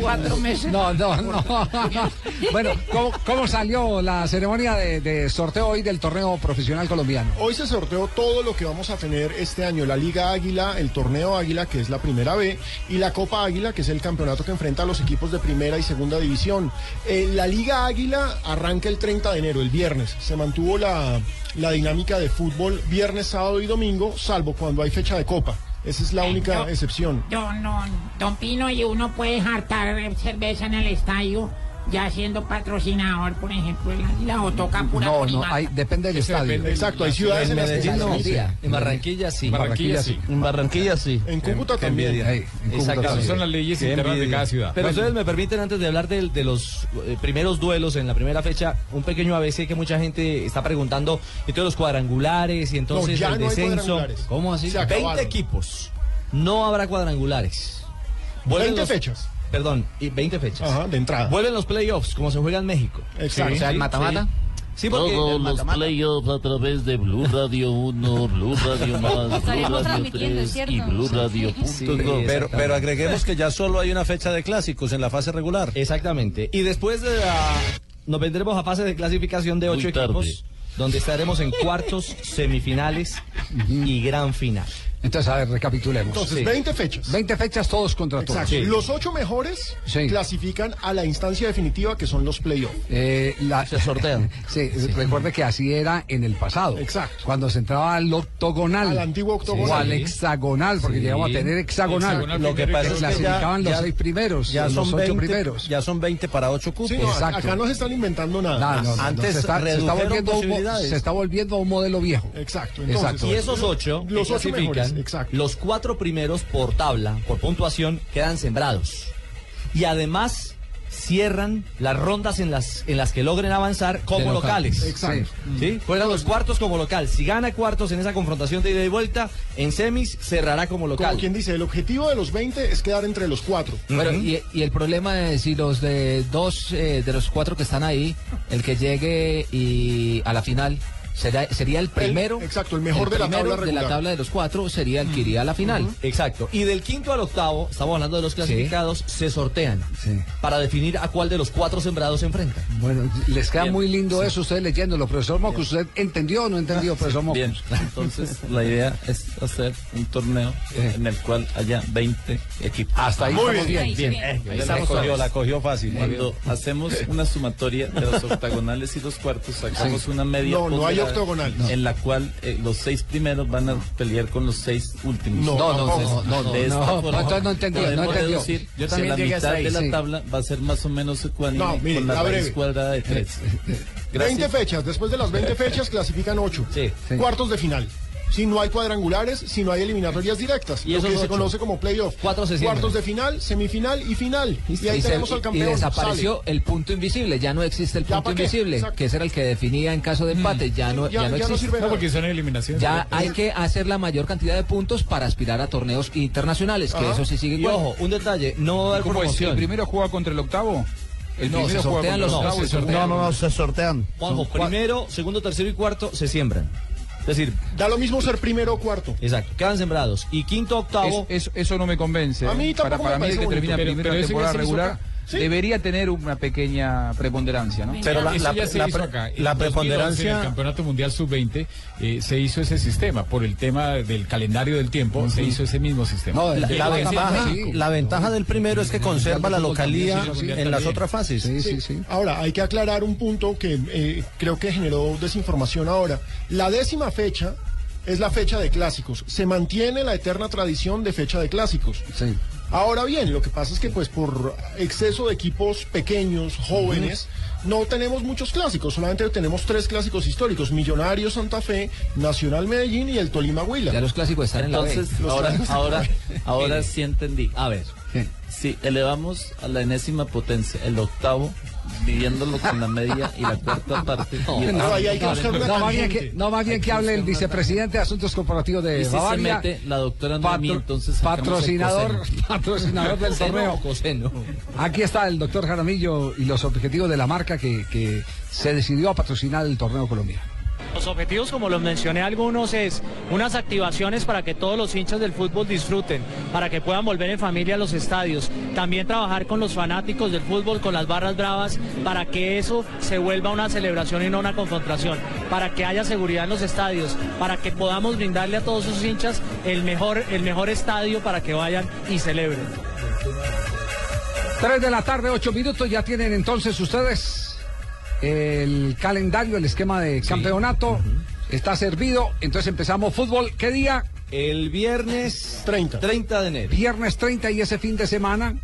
Cuatro meses. No, no, no. Bueno, ¿cómo, cómo salió la ceremonia de, de sorteo hoy del torneo profesional colombiano? Hoy se sorteó todo lo que vamos a tener este año, la Liga Águila, el Torneo Águila, que es la primera B, y la Copa Águila, que es el campeonato que enfrenta a los equipos de primera y segunda división. Eh, la Liga Águila arranca el 30 de enero, el viernes. Se mantuvo la, la dinámica de fútbol viernes, sábado y domingo, salvo cuando hay fecha de Copa. Esa es la única excepción. Don, don, don Pino, y uno puede jartar cerveza en el estadio, ya siendo patrocinador, por ejemplo, el Águila, o toca pura No, no, hay, depende del estadio. depende. Exacto, hay ciudades en las que Medellín no. permite. En Barranquilla sí. En Barranquilla sí. En Barranquilla sí. En Cúcuta también. En Exactamente. también. Son las leyes Qué internas de cada ciudad. Pero Bueno. ustedes me permiten, antes de hablar de, de los eh, primeros duelos en la primera fecha, un pequeño ABC que mucha gente está preguntando, y todos los cuadrangulares, y entonces No, el no descenso. ¿Cómo así? Se 20 acabaron. equipos. No habrá cuadrangulares. Vuelven 20 los- fechas. Perdón, y 20 fechas. Ajá, de entrada. Vuelven los playoffs, como se juega en México. Exacto. Sí, O sea, el sí, mata-mata. sí. Sí, Todos los playoffs a través de Blue Radio 1, Blue Radio Más, Blue Estaríamos Radio transmitiendo, 3 ¿cierto? y Blue Radio. pero, Pero agreguemos que ya solo hay una fecha de clásicos en la fase regular. Exactamente. Y después de la... Nos vendremos a fase de clasificación de ocho equipos, donde estaremos en cuartos, semifinales y gran final. Entonces, a ver, recapitulemos. Entonces, 20 fechas. 20 fechas todos contra todos. Exacto. Los ocho mejores Sí. clasifican a la instancia definitiva que son los playoffs. Eh, la- Se sortean. sí, recuerde que así era en el pasado. Exacto. Cuando se entraba al octogonal. Al antiguo octogonal. O al Sí. hexagonal, porque Sí. llegamos a tener hexagonal. Hexagonal Lo que pasa es que clasificaban los ya- seis primeros, Ya los son, ocho 20, primeros. ya son 20 para 8 cupos. Sí, no, Exacto. acá no se están inventando nada. No, no, no, Antes se, está, se está redujeron volviendo un, se está volviendo un modelo viejo. Exacto. Entonces, Exacto. Y esos ocho Los ocho clasifican, exacto. los cuatro primeros por tabla, por puntuación, quedan sembrados. Y además cierran las rondas en las, en las que logren avanzar como local. locales. Exacto. ¿Sí? Juegan los cuartos como local. Si gana cuartos en esa confrontación de ida y vuelta, en semis cerrará como local. Como quien dice, el objetivo de los 20 es quedar entre los cuatro. Bueno, y, y el problema es si los de dos, eh, de los cuatro que están ahí, el que llegue y a la final Será, sería el primero. exacto, el mejor de la tabla de la tabla de los cuatro sería el que iría a la final. Exacto. Y del quinto al octavo, estamos hablando de los clasificados, se sortean para definir a cuál de los cuatro sembrados se enfrentan. Bueno, les queda Bien. muy lindo eso, ustedes leyéndolo. Profesor Mocus, ¿usted entendió o no entendió, profesor Mocus? Bien, entonces la idea es hacer un torneo en el cual haya 20 equipos. Hasta ahí Muy estamos bien. bien. bien. Bien. Eh, Ahí estamos la cogió, suaves. la cogió fácil. Cuando hacemos una sumatoria de los octagonales y los cuartos, sacamos Sí. una media. No, no hay octogonal. No. En la cual eh, los seis primeros van a pelear con los seis últimos. No, No, no, no, no, de esta no, forma, no entendió, no entendió. Yo que también la mitad ahí, de la sí. tabla va a ser más o menos ecuánime No, mire, con la raíz cuadrada de tres. 20 fechas, después de las 20 fechas clasifican 8. Cuartos de final. Si no hay cuadrangulares, si no hay eliminatorias directas, Y lo que se conoce como playoff. Cuatro se. Cuartos de final, semifinal y final. Y ahí tenemos al y campeón. desapareció el punto invisible, ya no existe el ¿Ya punto invisible, Exacto. que ese era el que definía en caso de empate, ya no, ya, Ya- no ya no existe. sirve No, porque son eliminaciones. Ya hay que hacer la mayor cantidad de puntos para aspirar a torneos internacionales, que Ajá. eso sí sigue Y igual. ojo, un detalle, no va a haber ¿Cómo es? promoción. ¿El primero juega contra el octavo? El No, primero se juega sortean contra los el octavo, se sortean. No, no, no, se sortean. Juanjo, primero, segundo, tercero y cuarto se siembran. Es decir, Da lo mismo ser primero o cuarto. exacto, quedan sembrados. Y quinto, octavo. Es- eso, eso no me convence. A mí ¿eh? tampoco para me para mí, el parece que bonito. termina Pero- primero pero temporada regular acá. Sí. debería tener una pequeña preponderancia, ¿no? Pero la, hizo acá. En 2011, En el Campeonato Mundial Sub-20 eh, se hizo ese sistema. Por el tema del calendario del tiempo, se hizo ese mismo sistema. la, la ventaja, sí. la ventaja del primero es que conserva la localía en las otras fases. Sí. Ahora, hay que aclarar un punto que eh, creo que generó desinformación ahora. La décima fecha es la fecha de clásicos. Se mantiene la eterna tradición de fecha de clásicos. Ahora bien, lo que pasa es que pues por exceso de equipos pequeños, jóvenes, no tenemos muchos clásicos, solamente tenemos tres clásicos históricos, Millonarios Santa Fe, Nacional Medellín y el Tolima Huila. Ya los clásicos están Entonces, ahora, clásicos ahora, están- ahora Mire. sí entendí. A ver, si elevamos a la enésima potencia el octavo, dividiéndolo con la media y la cuarta parte. No, no, más bien que, no, más bien que hable el vicepresidente de Asuntos Corporativos de si se Bavaria. mete la doctora patro- Noemí, entonces patrocinador, patrocinador del torneo. Aquí está el doctor Jaramillo y los objetivos de la marca que, que se decidió a patrocinar el torneo colombiano. Los objetivos, como los mencioné algunos, es unas activaciones para que todos los hinchas del fútbol disfruten, para que puedan volver en familia a los estadios. También trabajar con los fanáticos del fútbol, con las barras bravas, para que eso se vuelva una celebración y no una confrontación, para que haya seguridad en los estadios, para que podamos brindarle a todos sus hinchas el mejor, el mejor estadio para que vayan y celebren. 3 de la tarde, 8 minutos. Ya tienen entonces ustedes el calendario, el esquema de campeonato. Está servido. Entonces empezamos fútbol. ¿Qué día? El viernes 30. 30 de enero. Viernes 30 y ese fin de semana,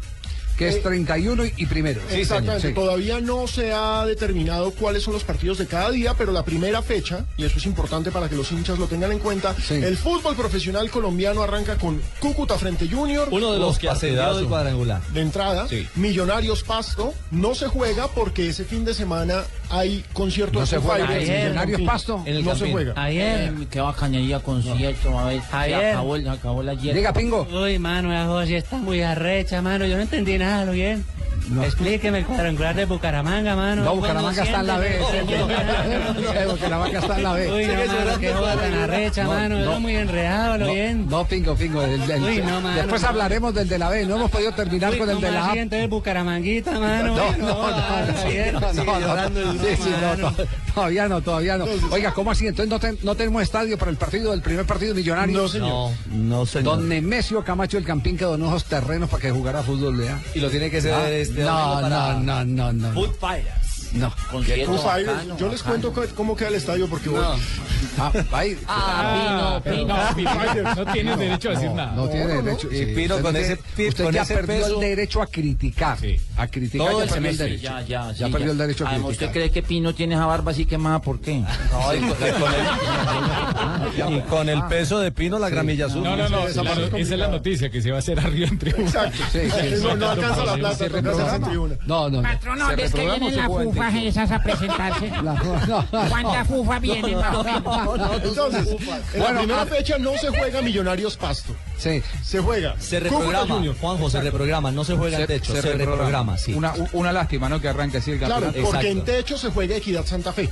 que es Eh, 31 y, y primero. Exactamente, Sí. todavía no se ha determinado cuáles son los partidos de cada día, pero la primera fecha, y eso es importante para que los hinchas lo tengan en cuenta, el fútbol profesional colombiano arranca con Cúcuta frente Junior. Uno de los que ascendió del cuadrangular. De entrada, Millonarios Pasto, no se juega porque ese fin de semana hay concierto No de se juega. Ayer, Millonarios En Pasto. En el no se juega. Ayer, qué bacanería concierto, a ver, se Ayer. acabó, acabó la ayer. Diga, Pingo. Uy, mano, esa José está muy arrecha, mano. Yo no entendí nada, ¿lo bien? Explíqueme el cuadrangular de Bucaramanga, mano. No, Bucaramanga está en la B. Bucaramanga está en la B. Uy, no, mano, qué joda tan arrecha, mano. Yo muy enredado, ¿lo no, bien? No, pingo, pingo. el- el- no, después hablaremos del de la B. No hemos podido terminar con el de ¿cómo la A. entonces Bucaramanguita, mano. No, no, no, no, no, no, no, el no, todavía no, todavía no. Oiga, ¿cómo así? Entonces no, ten- no tenemos estadio para el partido del primer partido millonario. No, señor. No, señor. Don Nemesio Camacho del Campín que donó esos terrenos para que jugara fútbol de A. Y lo tiene que ceder Ah, este no, no, no, no, no. Food Fighters. No. Foo Fighters, yo les cuento cómo queda el estadio porque voy. Ah, ahí. Ah, Pino, Pino. No tienes derecho a decir nada. No tiene derecho. Y sí, Pino usted con no ese- tiene- Usted ya ese perdió peso- el derecho a criticar. A criticar Todo ya el perdió el semestre. derecho. Ya, ya, Ya sí, perdió el derecho a Además, criticar. ¿usted cree que Pino tiene esa barba así quemada? ¿Por qué? No, y con, el, y con el peso de Pino la gramilla sube. No, no, no. Esa la- es esa es la noticia que se va a hacer arriba en tribuna. Exacto. Sí, sí, no, no alcanza la plata. No, no. no. Patrón, Se ¿dónde es que reprograma o vienen fufas esas a presentarse? Más o menos? Entonces, en Bueno, la primera fecha no se juega Millonarios Pasto. Sí. Se juega. Se reprograma, Junior. Juanjo, se reprograma, no se juega en techo, se, reprograma, sí. Una, una lástima, ¿no? Que arranque así el Claro, campeonato. porque Exacto. en techo se juega Equidad Santa Fe.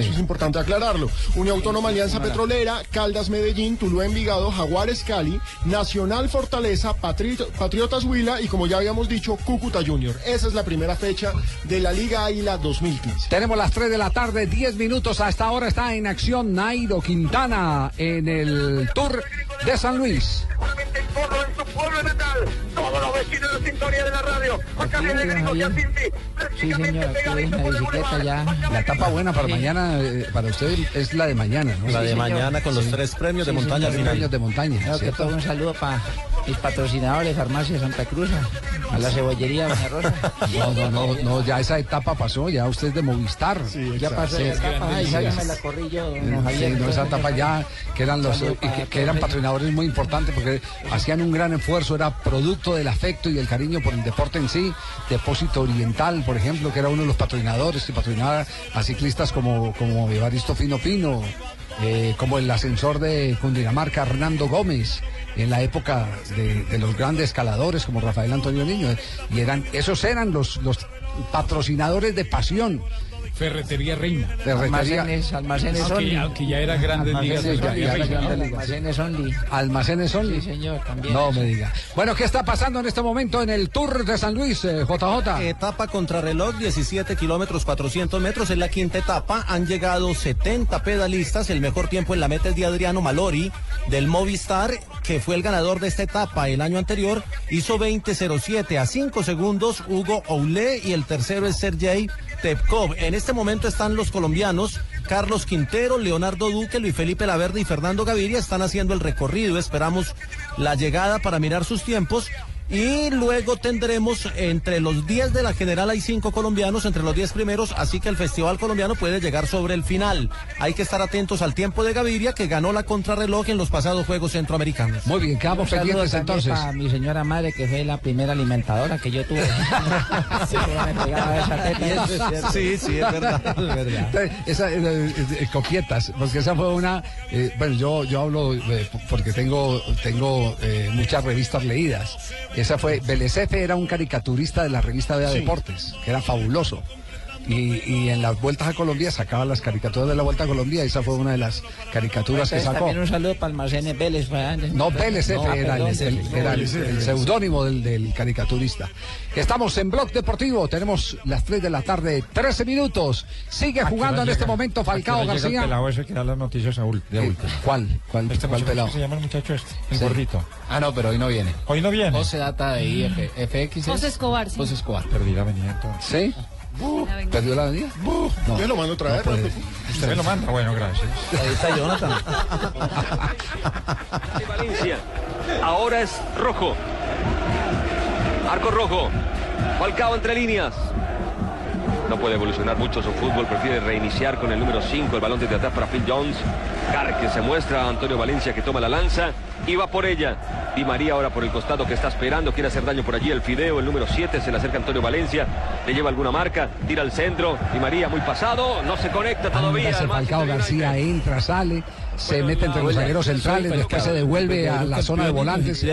Eso es importante aclararlo. Unión Autónoma Alianza Petrolera, Caldas Medellín, Tuluá Envigado, Jaguares Cali, Nacional Fortaleza, Patri- Patriotas Huila y como ya habíamos dicho, Cúcuta Junior. Esa es la primera fecha de la Liga Águila 2015. Tenemos las 3 de la tarde, 10 minutos. Hasta ahora está en acción Nairo Quintana en el Tour de San Luis. pueblo natal, todos los vecinos de la sintonía de la radio. Acá viene Gringo Yacinti. Sí, señor, aquí en la bicicleta ya. La etapa buena para Sí. mañana, eh, para usted es la de mañana, ¿no? La de Sí, mañana con los Sí. tres premios de Sí, montaña final. premios de montaña. Claro que todo un saludo para mis patrocinadores, Farmacia Santa Cruz, a la cebollería Doña Rosa. No, no, no, no, ya esa etapa pasó, ya usted es de Movistar. Ya pasó la etapa, ay, Sí, ya me la corrí yo, Sí, no, esa etapa ya, que eran los que, eran todos. Patrocinadores muy importantes porque hacían un gran esfuerzo, era producto del afecto y el cariño por el deporte en sí. Depósito Oriental, por ejemplo, que era uno de los patrocinadores que patrocinaba a ciclistas como, como Evaristo Fino Pino, eh, como el ascensor de Cundinamarca, Hernando Gómez. En la época de, de los grandes escaladores como Rafael Antonio Niño, y eran, esos eran los, los patrocinadores de pasión. Ferretería Reina. Ferretería- Almacenes, almacenes Aunque only. ya- aunque ya era Grandes Ligas de Almacenes, Ferretería ya era Reina. Grandes Ligas. Almacenes only. Almacenes Only. Sí, señor, también. No me diga. Bueno, ¿qué está pasando en este momento en el Tour de San Luis, eh, JJ? Etapa contrarreloj, 17 kilómetros 400 metros, es la quinta etapa. Han llegado 70 pedalistas. El mejor tiempo en la meta es de Adriano Malori, del Movistar, que fue el ganador de esta etapa el año anterior. Hizo 20.07 a 5 segundos Hugo Oulé y el tercero es Sergei En este momento están los colombianos Carlos Quintero, Leonardo Duque, Luis Felipe Laverde y Fernando Gaviria. Están haciendo el recorrido. Esperamos la llegada para mirar sus tiempos. Y luego tendremos entre los 10 de la general hay 5 colombianos, entre los 10 primeros, así que el festival colombiano puede llegar sobre el final. Hay que estar atentos al tiempo de Gaviria, que ganó la contrarreloj en los pasados Juegos Centroamericanos. Muy bien, quedamos pendientes entonces. para mi señora madre, que fue la primera alimentadora que yo tuve. Sí. Sí, sí, es verdad, es verdad. Esa, eh, eh, eh, copietas, porque esa fue una. eh, bueno, yo, yo hablo eh, porque tengo, tengo eh, muchas revistas leídas. Esa fue. Belezefe era un caricaturista de la revista Vea Sí. Deportes, que era fabuloso. Y, y en las vueltas a Colombia sacaba las caricaturas de la Vuelta a Colombia. Esa fue una de las caricaturas que sacó. también un saludo para Almacenes Vélez. ¿verdad? No, Vélez F No, era, el, perdón, el- era el- el seudónimo del, del caricaturista. Estamos en Blog Deportivo, tenemos las 3 de la tarde, 13 minutos. Sigue jugando en este momento Falcao Llega el García. pelado ese que da las noticias a ul- de Eh, última. ¿Cuál? ¿Cuál, Este cuál pelado? ¿cómo se llama el muchacho este? El Sí. gordito. Ah, no, pero hoy no viene. Hoy no viene. José Data de IF, FX. José Escobar, sí. José Escobar. Perdí la avenida entonces. ¿Sí? ¿Perdió la avenida? No. Yo lo mando otra vez. puede. Usted me lo manda. Bueno, gracias. Ahí está Jonathan. Valencia. Ahora es rojo. Arco rojo. Falcao entre líneas. No puede evolucionar mucho su fútbol, prefiere reiniciar con el número 5, el balón desde atrás para Phil Jones. Car que se muestra a Antonio Valencia que toma la lanza y va por ella. Di María ahora por el costado que está esperando, quiere hacer daño por allí el Fideo, el número 7, se le acerca Antonio Valencia, le lleva alguna marca, tira al centro. Di María muy pasado, no se conecta todavía. Falcao García entra, sale, se mete entre los zagueros centrales, después se devuelve a la zona de volantes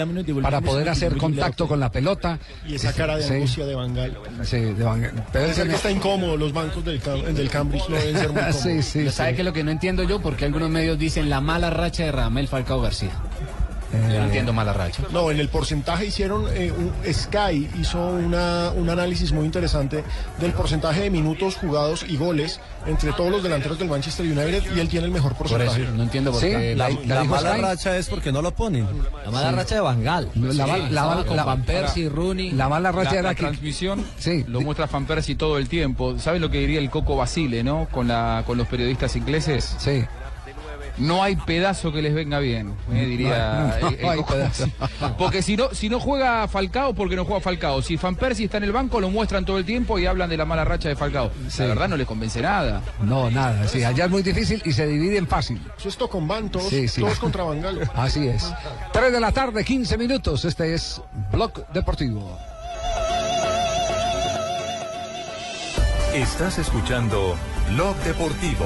para poder hacer contacto con la pelota. Y esa cara de Sí, angustia de Bangal. sí, de ser que está incómodo, los bancos del, del Cambridge no deben ser muy cómodos. Sí, sí, Pero ¿Sabe qué es lo que no entiendo yo? Porque algunos medios dicen la mala racha de Ramel Falcao García. Yo no entiendo mala racha. No, en el porcentaje hicieron, eh, un, Sky hizo una, un análisis muy interesante del porcentaje de minutos jugados y goles entre todos los delanteros del Manchester United y él tiene el mejor porcentaje. no entiendo Sí, la, la mala racha es porque no lo ponen. La mala racha de Bangal. La, ma- la, la- con la- Van Persie, Rooney. la mala racha la, era la que transmisión Sí. lo muestra Fan Persie todo el tiempo. ¿Sabes lo que diría el Coco Basile, no? Con la con los periodistas ingleses. Sí. No hay pedazo que les venga bien, eh, diría. No, no, el- el no hay Coco pedazo. Basile. Porque si no, si no juega Falcao, porque no juega Falcao. Si Fan Persie está en el banco, lo muestran todo el tiempo y hablan de la mala racha de Falcao. Sí. La verdad no les convence nada. No, nada, sí, allá es muy difícil y se dividen fácil. Eso es Tocomban, todos, Sí, sí. todos contra Bangal. Así es. 3 de la tarde, 15 minutos. Este es Blog Deportivo. Estás escuchando Blog Deportivo.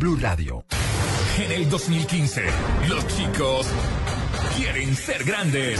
Blue Radio. En el 2015, los chicos quieren ser grandes.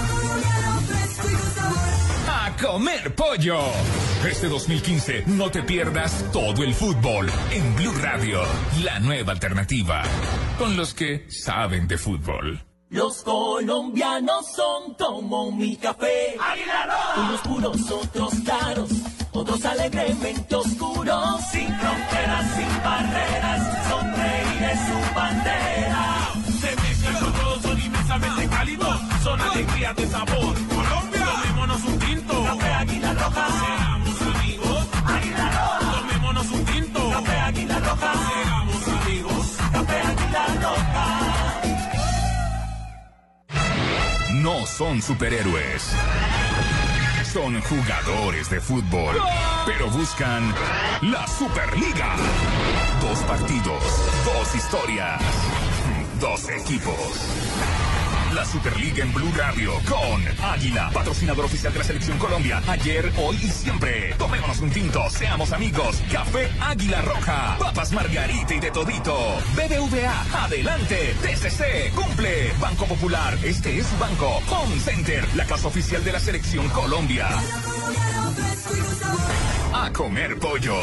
A comer pollo. Este 2015 no te pierdas todo el fútbol en Blue Radio, la nueva alternativa, con los que saben de fútbol. Los colombianos son como mi café. Unos puros, otros claros, otros alegremente oscuros. Sin fronteras, sin barreras, sonreír es su bandera. Se mezclan con todos, son inmensamente cálidos, son alegrías de sabor. No son superhéroes. Son jugadores de fútbol, pero buscan la Superliga. Dos partidos, dos historias, dos equipos. La Superliga en Blue Radio con Águila, patrocinador oficial de la Selección Colombia. Ayer, hoy y siempre. Tomémonos un tinto, seamos amigos. Café Águila Roja, papas Margarita y de todito. BBVA, adelante. TCC, cumple. Banco Popular, este es banco. Home Center, la casa oficial de la Selección Colombia. A comer pollo.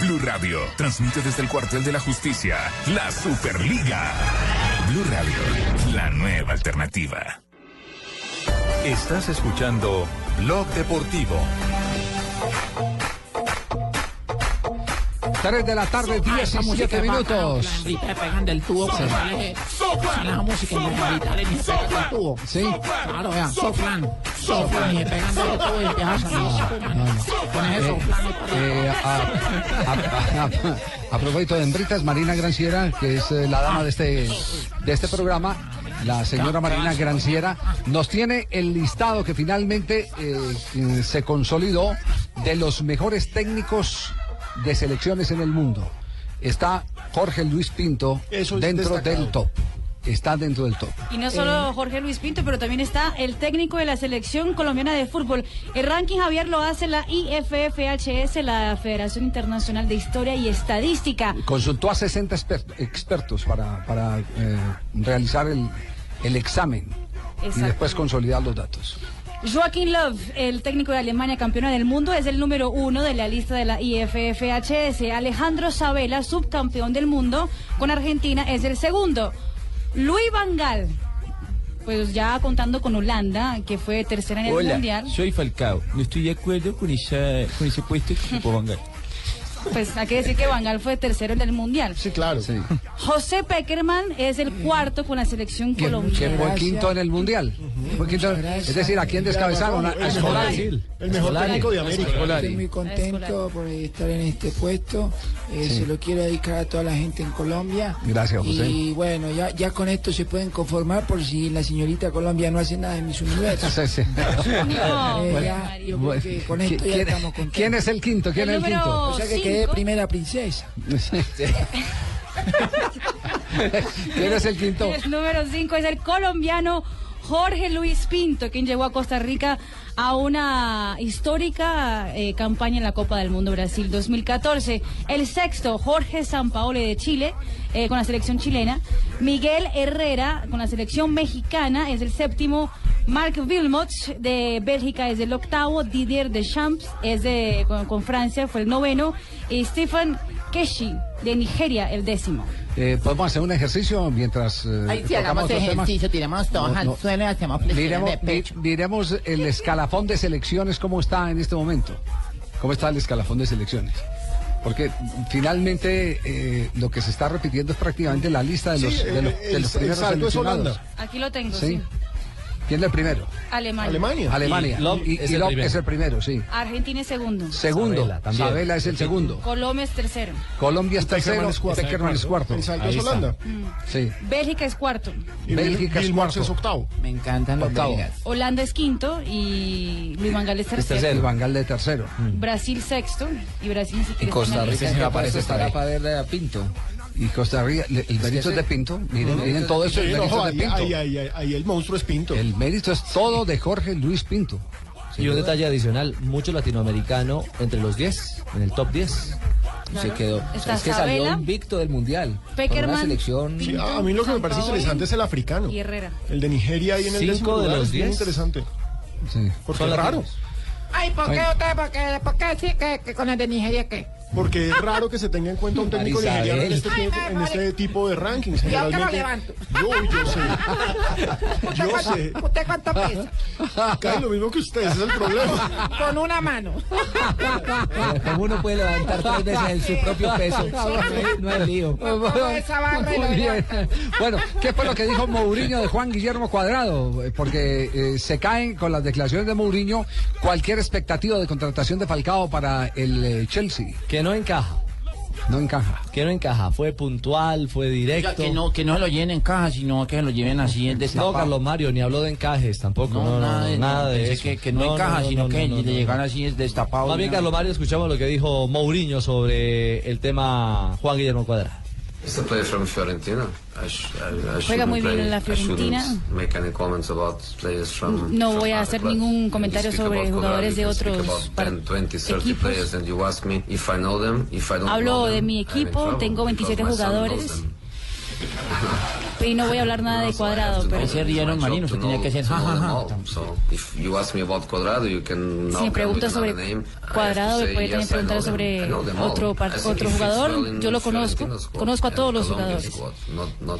Blue Radio transmite desde el cuartel de la justicia la Superliga. Blue Radio, la nueva alternativa. Estás escuchando Blog Deportivo. 3 de la tarde, 17 minutos. Pegando el tubo la música y pegando el tubo. Sí. Claro, vean, soplan, soplan y pegando el tubo y empieza a salir espuma. Con eso, soplan a, a- a- a propósito de hembritas, Marina Granciera, que es eh, la dama de este, de este programa, la señora Marina Granciera, nos tiene el listado que finalmente eh, se consolidó de los mejores técnicos de selecciones en el mundo. Está Jorge Luis Pinto Eso es dentro destacado. del top. Está dentro del top. Y no solo Jorge Luis Pinto, pero también está el técnico de la selección colombiana de fútbol. El ranking Javier lo hace la IFFHS, la Federación Internacional de Historia y Estadística. Consultó a 60 exper- expertos para, para eh, realizar el, el examen y después consolidar los datos. Joaquín Love, el técnico de Alemania campeona del mundo, es el número uno de la lista de la IFFHS. Alejandro Sabela, subcampeón del mundo con Argentina, es el segundo. Luis Vangal, pues ya contando con Holanda, que fue tercera en el Hola, mundial, soy Falcao. No estoy de acuerdo con, esa, con ese puesto que ocupó Van Gaal. Pues hay que decir que Vangal fue tercero en el mundial. Sí, claro. José Peckerman es el cuarto con la selección Que, colombiana. que fue quinto en el mundial. Fue quinto- es decir, ¿a quién descabezaron? A, a Escolari. El mejor técnico de América. Estoy muy contento por estar en este puesto. Eh, Sí. Se lo quiero dedicar a toda la gente en Colombia. Gracias, José. Y bueno, ya, ya con esto se pueden conformar por si la señorita Colombia no hace nada en mis universos. Sí, sí. Eh, Bueno, ya, yo creo bueno. que con esto ya ¿Quién- estamos contentos. ¿Quién es el quinto? ¿Quién El es el quinto? O sea que quedé primera princesa. ¿Quién es el quinto? El número 5 es el colombiano Jorge Luis Pinto, quien llegó a Costa Rica a una histórica eh, campaña en la Copa del Mundo Brasil 2014. El sexto, Jorge Sampaoli de Chile. eh, con la selección chilena. Miguel Herrera con la selección mexicana es el séptimo. Marc Wilmot de Bélgica es el octavo. Didier Deschamps es de, con, con Francia, fue el noveno. Y Stephen Keshi de Nigeria, el décimo. Eh, Podemos hacer un ejercicio mientras. eh, Ahí sí, tocamos hagamos otros temas? ejercicio, tiramos todos No, al no. suelo y hacemos flexiones Miremos, de pecho. mi- miremos el escalafón de selecciones, cómo está en este momento. ¿Cómo está el escalafón de selecciones? Porque finalmente eh, lo que se está repitiendo es prácticamente la lista de Sí, los, de los, el- de los primeros seleccionados. Aquí lo tengo, Sí. sí. ¿Quién es el primero? Alemania. Alemania. Y Love Y, es y el Love primero. es el primero, sí. Argentina es segundo. Segundo. Sabela también. Sabela es el segundo. Colombia es tercero. Colombia es Peckerman tercero. es cuarto. Peckerman es cuarto. Salto Ahí es está. Holanda. Sí. Bélgica es cuarto. Y Bélgica es cuarto. es octavo. Me encantan los Octavo. belgas. Holanda es quinto y Luis Vangal es tercero. Y Van Gaal de tercero. Brasil sexto y Brasil Y Costa está en la Rica aparece Pinto. Y Costa Rica, le- el mérito es de Pinto. Miren, miren todo eso, el mérito no, es ahí, de Pinto. ahí, ahí, ahí, ahí el monstruo es Pinto. El mérito es todo de Jorge Luis Pinto. Y un detalle adicional, mucho latinoamericano entre los 10, en el top 10. Se quedó. Está es que salió Sabela, invicto del mundial. Peckerman, una selección. Sí, a mí lo que me parece interesante es el africano. Y Herrera. El de Nigeria ahí en el Cinco de lugar los es bien diez. interesante. Sí. Porque Son es raro. Ay, ¿por qué usted? ¿Por qué? ¿Por qué sí que, que con el de Nigeria qué? Porque es raro que se tenga en cuenta un técnico Marisabel. nigeriano en este, Ay, en este tipo de rankings. Yo que lo levanto. yo, yo sé. ¿Usted Yo cuánto- sé. ¿Usted cuánto pesa? Cae lo mismo que ustedes, ese es el problema. Con una mano. Como uno puede levantar tres veces en su propio peso. No hay lío. Bueno, ¿qué fue lo que dijo Mourinho de Juan Guillermo Cuadrado? Porque eh, se caen con las declaraciones de Mourinho cualquier expectativa de contratación de Falcao para el eh, Chelsea. Que no encaja, No encaja. que no encaja. Fue puntual, fue directo. que no, que no lo llenen en caja, sino que lo lleven así en No, destapado. Carlos Mario, ni habló de encajes tampoco. No, no, no, nada, de pensé eso. Que, que no, encaja, sino que no, le no. llegan así es destapado. Más bien, ¿no? Carlos Mario, escuchamos lo que dijo Mourinho sobre el tema Juan Guillermo Cuadrado. It's a player from Fiorentina. I I- I Juega muy bien play- en la Fiorentina. about from- No from voy a hacer ningún comentario sobre jugadores de otros about par- 10, 20, 30 equipos. players and you ask me if I know them, if I don't know Hablo de mi equipo, tengo because 27 my son knows jugadores. Y no voy a hablar nada de cuadrado, pero Ese my marino, se tenía que hacer to ja, know ja, them ja. all. So if you ask me about Cuadrado, you can now Si me come pregunta with sobre cuadrado, me puede también preguntar sobre otro, otro jugador. Yo lo conozco, conozco a todos los jugadores.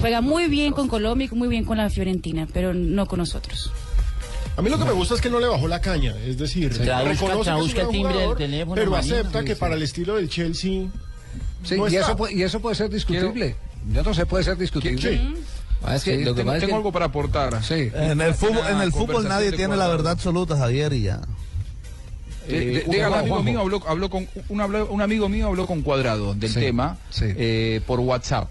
Juega muy bien con Colombia y muy bien con la Fiorentina, pero no con nosotros. A mí lo que me gusta es que no le bajó la caña. Es decir, Traduzca- reconoce que es un timbre del jugador, teléfono, pero Marino. acepta que Sí, para el estilo del Chelsea Sí, no y, está. eso puede, y eso puede ser discutible. Yo no sé, puede ser discutible. Sí. Ah, es que Sí, lo que tengo, algo para aportar. Sí. En el fútbol, en el fútbol nadie tiene la verdad absoluta, Javier, y ya. Eh, un, amigo mío habló, habló con un, amigo mío habló con Cuadrado del Sí, tema sí. eh, por WhatsApp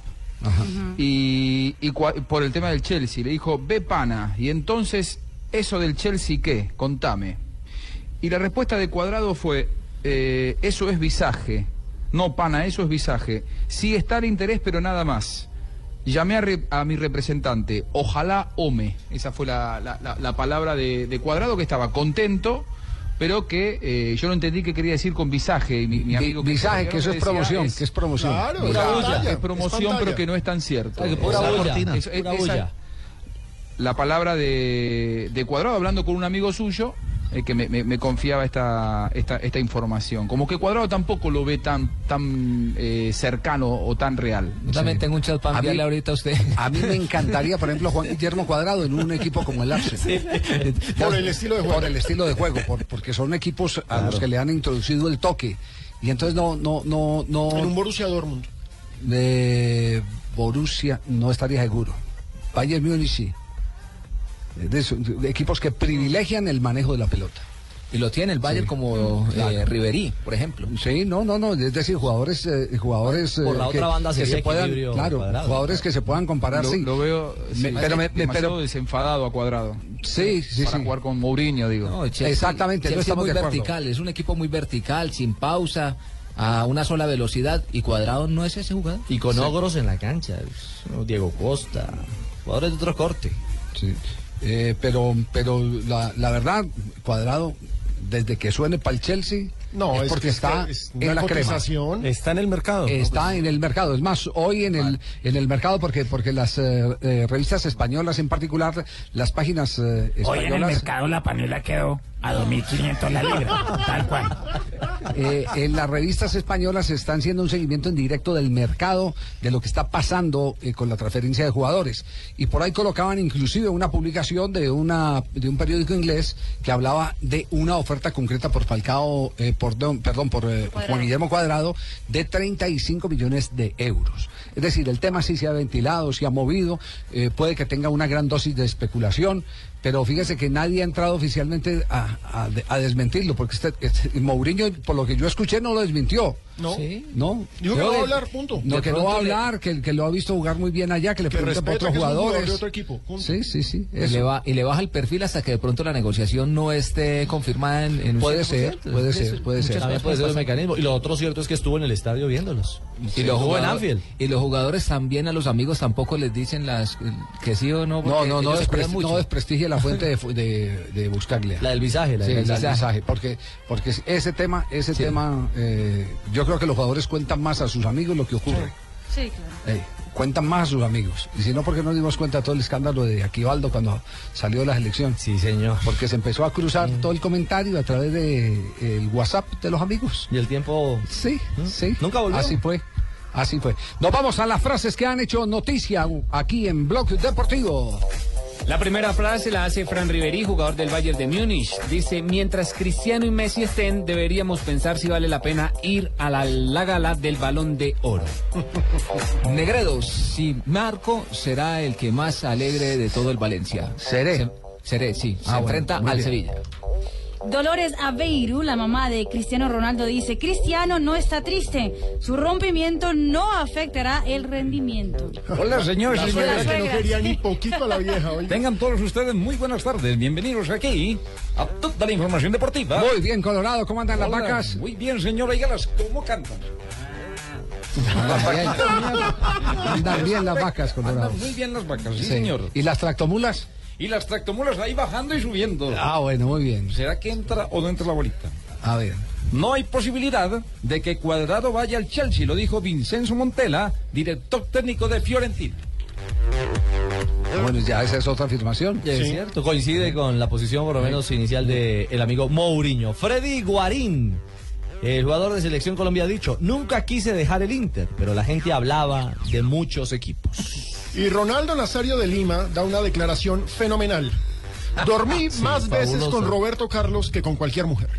y, y cua- por el tema del Chelsea le dijo ve pana y entonces eso del Chelsea qué contame y la respuesta de Cuadrado fue eh, eso es visaje no pana eso es visaje sí está el interés pero nada más Llamé a, re- a mi representante, ojalá ome. Esa fue la, la- la- la palabra de, de Cuadrado, que estaba contento, pero que eh, yo no entendí qué quería decir con visaje. Y mi, mi Vi- amigo visaje, que eso es promoción, que es promoción. Claro, Pura es pantalla, es promoción, pero que no es tan cierto. Que pura Esa- bulla, eso- pura esa- bulla. la palabra de, de Cuadrado hablando con un amigo suyo eh, que me, me- me confiaba esta, esta, esta información. Como que Cuadrado tampoco lo ve tan, tan eh, cercano o tan real. Yo también tengo un chat para enviarle ahorita a usted. A mí me encantaría, por ejemplo, Juan Guillermo Cuadrado en un equipo como el Arsenal. Por el estilo de juego. Por el estilo de juego, por- porque son equipos a los que le han introducido el toque. Y entonces no, no, no, no. En un Borussia Dortmund. De Borussia no estaría seguro. Bayern Múnich sí. De, esos- de equipos que privilegian el manejo de la pelota. Y lo tiene el Bayern como eh, Claro. Ribery, por ejemplo. Sí, no, no, no, es decir, jugadores, eh, jugadores Por eh, la que, otra banda que se puedan, equilibrio claro, Cuadrado. jugadores que se puedan comparar, Lo, sí. lo veo Me- sí, pero me- me- pero- desenfadado a Cuadrado. Sí, sí, para sí. jugar con Mourinho, digo. No, el Chelsea- Exactamente, no Chelsea es estamos muy vertical, es un equipo muy vertical, sin pausa, a una sola velocidad. Y Cuadrado no es ese jugador. Y con ogros en la cancha. ¿no? Diego Costa, jugadores de otro corte. Sí. Eh, pero pero la, la verdad, Cuadrado, desde que suene para el Chelsea, No, es es porque que es está que es en una la crema. Está en el mercado. Está en el mercado. Es más, hoy en el en el mercado porque porque las eh, eh, revistas españolas en particular, las páginas eh, Hoy en el españolas mercado la panela quedó a 2.500 la libra, tal cual. Eh, en las revistas españolas están haciendo un seguimiento en directo del mercado, de lo que está pasando eh, con la transferencia de jugadores. Y por ahí colocaban inclusive una publicación de, una, de un periódico inglés que hablaba de una oferta concreta por Falcao, eh, por, don- perdón, por eh, Juan Guillermo Cuadrado, de 35 millones de euros. Es decir, el tema sí se ha ventilado, se ha movido, eh, puede que tenga una gran dosis de especulación, pero fíjese que nadie ha entrado oficialmente a, a- a desmentirlo, porque este, este- Mourinho, por lo que yo escuché, no lo desmintió. No. No. Dijo que Creo no va a hablar, punto. No, que no va a hablar, que, que lo ha visto jugar muy bien allá, que le Que pregunta por otros jugadores. de otro equipo, punto. Sí, sí, sí. Y le, va, y le baja el perfil hasta que de pronto la negociación no esté confirmada en, en un Puede 100%. ser, puede ser, puede ser. También puede ser un pasan. mecanismo. Y lo otro cierto es que estuvo en el estadio viéndolos. Y los, Estuvo en jugador- Anfield. y los jugadores también a los amigos tampoco les dicen las que sí o no. No, porque no, no, mucho. no la fuente de, de, de Buscaglia. La del visaje, la Sí, del la visaje. del visaje, porque, porque ese tema, ese tema, eh, yo creo que los jugadores cuentan más a sus amigos lo que ocurre. Sí, claro. Eh, cuentan más a sus amigos. Y si no, porque no dimos cuenta de todo el escándalo de Aquivaldo cuando salió de la selección. Sí, señor. Porque se empezó a cruzar todo el comentario a través de el WhatsApp de los amigos. Y el tiempo. Sí, sí. Nunca volvió. Así fue. Así fue. Nos vamos a las frases que han hecho noticia aquí en Blog Deportivo. La primera frase la hace Fran Riveri, jugador del Bayern de Múnich. Dice, mientras Cristiano y Messi estén, deberíamos pensar si vale la pena ir a la, la gala del balón de oro. Negredos, si Marco será el que más alegre de todo el Valencia. Seré. Se- seré, sí. Se Ah, bueno, enfrenta al bien. Sevilla. Dolores Aveiru, la mamá de Cristiano Ronaldo, dice, Cristiano no está triste, su rompimiento no afectará el rendimiento. Hola, señores La señoras. que no quería ni poquito a la vieja. Tengan todos ustedes muy buenas tardes. Bienvenidos aquí a toda la información deportiva. Muy bien, Colorado. ¿Cómo andan las Hola, vacas? Muy bien, señora. Oígalas, ¿cómo cantan? Andan bien. Andan bien las vacas, Colorado. Andan muy bien las vacas, sí, Sí. señor. ¿Y las tractomulas? Y las tractomulas ahí bajando y subiendo. Ah, bueno, muy bien. ¿Será que entra o no entra la bolita? A ver. No hay posibilidad de que Cuadrado vaya al Chelsea, lo dijo Vincenzo Montella, director técnico de Fiorentina. Bueno, ya esa es otra afirmación. Es cierto, coincide con la posición por lo menos inicial del el amigo Mourinho. Freddy Guarín, el jugador de Selección Colombia, ha dicho, nunca quise dejar el Inter, pero la gente hablaba de muchos equipos. Y Ronaldo Nazario de Lima da una declaración fenomenal. Dormí Sí, más veces con Roberto Carlos que con cualquier mujer.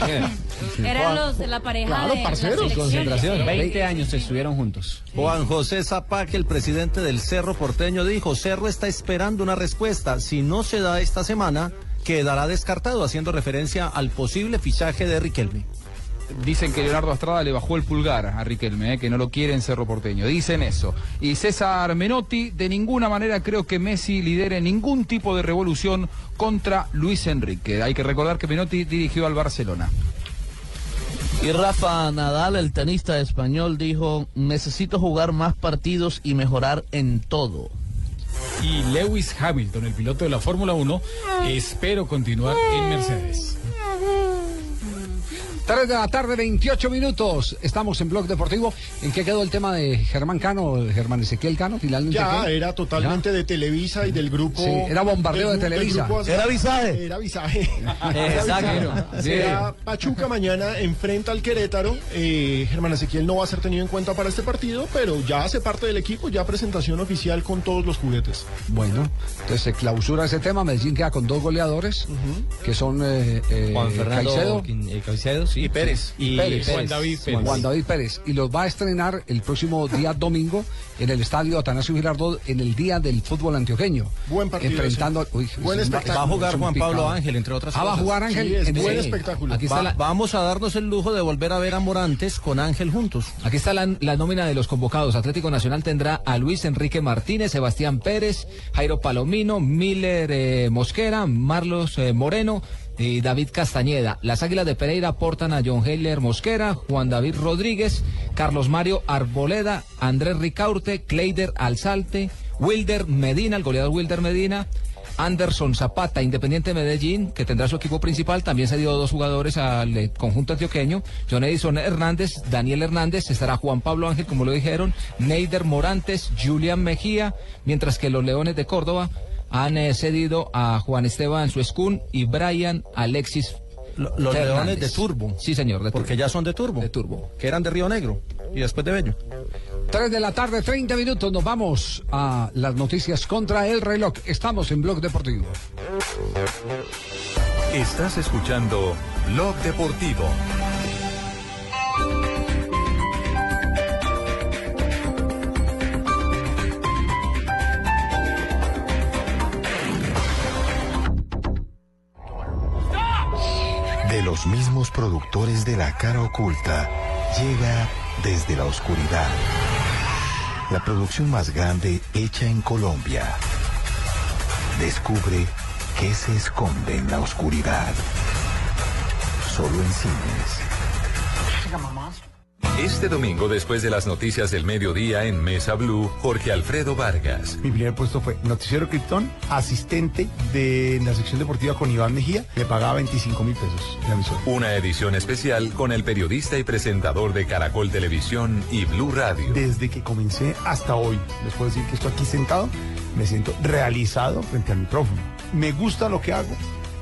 Eran los de la pareja Claro, de parceros. la Concentración. 20 años estuvieron juntos. Juan José Zapac, el presidente del Cerro Porteño, dijo, Cerro está esperando una respuesta. Si no se da esta semana, quedará descartado, haciendo referencia al posible fichaje de Riquelme. Dicen que Leonardo Astrada le bajó el pulgar a Riquelme, eh, que no lo quiere en Cerro Porteño. Dicen eso. Y César Menotti, de ninguna manera creo que Messi lidere ningún tipo de revolución contra Luis Enrique. Hay que recordar que Menotti dirigió al Barcelona. Y Rafa Nadal, el tenista español, dijo, necesito jugar más partidos y mejorar en todo. Y Lewis Hamilton, el piloto de la Fórmula 1, espero continuar en Mercedes. 3 de la tarde, 28 minutos. Estamos en Blog Deportivo. ¿En qué quedó el tema de Germán Cano, Germán Ezequiel Cano? Finalmente. Ya qué? era totalmente de Televisa y del grupo. Sí, era bombardeo del de Televisa. grupo- Era visaje. Era visaje. Exacto. Será Pachuca mañana enfrenta al Querétaro. Eh, Germán Ezequiel no va a ser tenido en cuenta para este partido, pero ya hace parte del equipo, ya presentación oficial con todos los juguetes. Bueno, entonces se clausura ese tema. Medellín queda con dos goleadores, que son eh, eh, Juan Fernando Caicedo Quin- eh, Caicedo, sí. Y Pérez. Y Pérez. Juan David Pérez. Juan David Pérez. Y los va a estrenar el próximo día domingo en el estadio Atanasio Girardot en el día del fútbol antioqueño. Buen partido Enfrentando. uy, Buen es espectáculo. Va a jugar Juan Pablo. Ángel, entre otras Ah, va a cosas. jugar Ángel. Sí, es en buen ese- espectáculo. Aquí está Va- la, Vamos a darnos el lujo de volver a ver a Morantes con Ángel juntos. Aquí está la, la nómina de los convocados. Atlético Nacional tendrá a Luis Enrique Martínez, Sebastián Pérez, Jairo Palomino, Miller eh, Mosquera, Marlos eh, Moreno y David Castañeda. Las Águilas de Pereira aportan a John Heiler Mosquera, Juan David Rodríguez, Carlos Mario Arboleda, Andrés Ricaurte, Kleider Alzalte, Wilder Medina, el goleador Wilder Medina, Anderson Zapata, Independiente Medellín, que tendrá su equipo principal. También se dio dos jugadores al eh, conjunto antioqueño. John Edison Hernández, Daniel Hernández, estará Juan Pablo Ángel, como lo dijeron, Neider Morantes, Julián Mejía, mientras que los Leones de Córdoba han eh, cedido a Juan Esteban Suescún y Brian Alexis. Lo- Los Fernández. leones de Turbo. Sí, señor, de Porque ya son de Turbo. De Turbo. Que eran de Río Negro. Y después de Bello. 3 de la tarde, 30 minutos. Nos vamos a las noticias contra el reloj. Estamos en Blog Deportivo. Estás escuchando Blog Deportivo. Los mismos productores de La Cara Oculta, llega desde la oscuridad. La producción más grande hecha en Colombia. Descubre qué se esconde en la oscuridad. Solo en cines. Este domingo, después de las noticias del mediodía en Mesa Blue, Jorge Alfredo Vargas. Mi primer puesto fue Noticiero Krypton, asistente de la sección deportiva con Iván Mejía. Le pagaba 25 mil pesos. Una edición especial con el periodista y presentador de Caracol Televisión y Blue Radio. Desde que comencé hasta hoy, les puedo decir que estoy aquí sentado, me siento realizado frente al micrófono. Me gusta lo que hago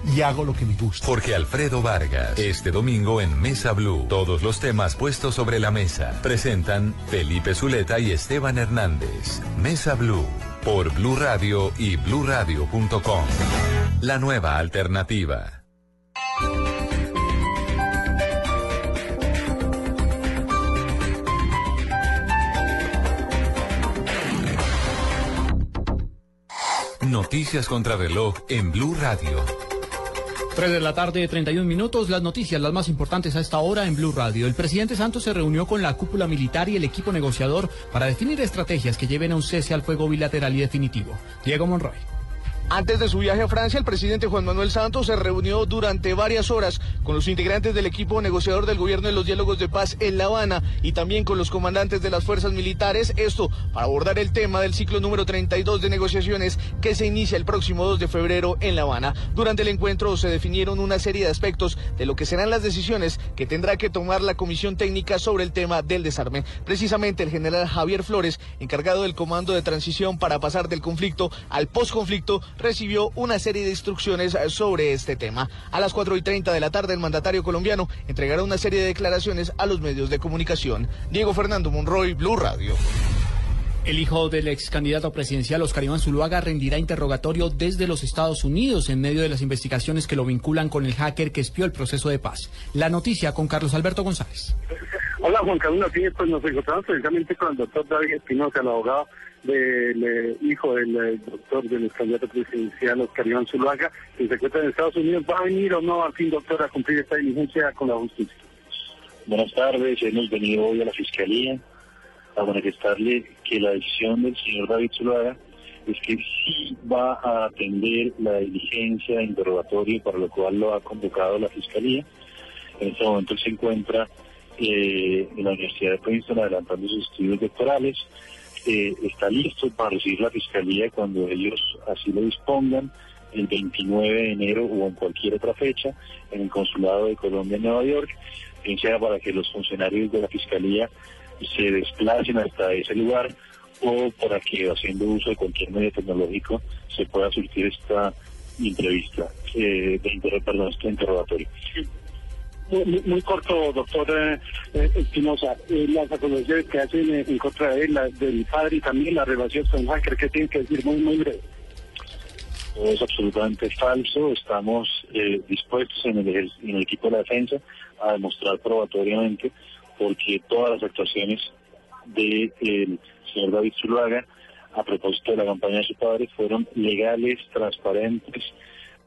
y hago lo que me gusta. Jorge Alfredo Vargas. Este domingo en Mesa Blue. Todos los temas puestos sobre la mesa. Presentan Felipe Zuleta y Esteban Hernández. Mesa Blue. Por Blue Radio y bluradio.com. La nueva alternativa. Noticias contra reloj en Blue Radio. 3 de la tarde, 31 minutos. Las noticias, las más importantes a esta hora en Blue Radio. El presidente Santos se reunió con la cúpula militar y el equipo negociador para definir estrategias que lleven a un cese al fuego bilateral y definitivo. Diego Monroy. Antes de su viaje a Francia, el presidente Juan Manuel Santos se reunió durante varias horas con los integrantes del equipo negociador del gobierno en los diálogos de paz en La Habana y también con los comandantes de las fuerzas militares, esto para abordar el tema del ciclo número 32 de negociaciones que se inicia el próximo 2 de febrero en La Habana. Durante el encuentro se definieron una serie de aspectos de lo que serán las decisiones que tendrá que tomar la comisión técnica sobre el tema del desarme. Precisamente el general Javier Flores, encargado del comando de transición para pasar del conflicto al posconflicto, recibió una serie de instrucciones eh, sobre este tema. A las 4 y 30 de la tarde, el mandatario colombiano entregará una serie de declaraciones a los medios de comunicación. Diego Fernando Monroy, Blue Radio. El hijo del ex candidato presidencial Oscar Iván Zuluaga rendirá interrogatorio desde los Estados Unidos en medio de las investigaciones que lo vinculan con el hacker que espió el proceso de paz. La noticia con Carlos Alberto González. Hola Juan Carlos pues nos encontramos precisamente con el doctor David Espinosa, el abogado del eh, hijo del eh, doctor del candidato presidencial Oscar Iván Zuluaga, que se encuentra en Estados Unidos. ¿Va a venir o no al fin, doctor, a cumplir esta diligencia con la justicia? Buenas tardes, hemos venido hoy a la Fiscalía a manifestarle que la decisión del señor David Zuluaga es que sí va a atender la diligencia interrogatorio para lo cual lo ha convocado la Fiscalía. En este momento se encuentra eh, en la Universidad de Princeton adelantando sus estudios doctorales. Eh, está listo para recibir la Fiscalía cuando ellos así lo dispongan el 29 de enero o en cualquier otra fecha en el Consulado de Colombia en Nueva York, bien sea para que los funcionarios de la Fiscalía se desplacen hasta ese lugar o para que haciendo uso de cualquier medio tecnológico se pueda surtir esta entrevista, eh, de perdón, este interrogatorio. Muy, muy- corto, doctor eh, eh, Espinosa. Eh, las acusaciones que hacen en contra de él, la- del padre y también la relación con hacker, ¿qué tiene que decir? Muy, muy breve. Es absolutamente falso. Estamos dispuestos en el, en el equipo de la defensa a demostrar probatoriamente porque todas las actuaciones del señor David Zuluaga a propósito de la campaña de su padre fueron legales, transparentes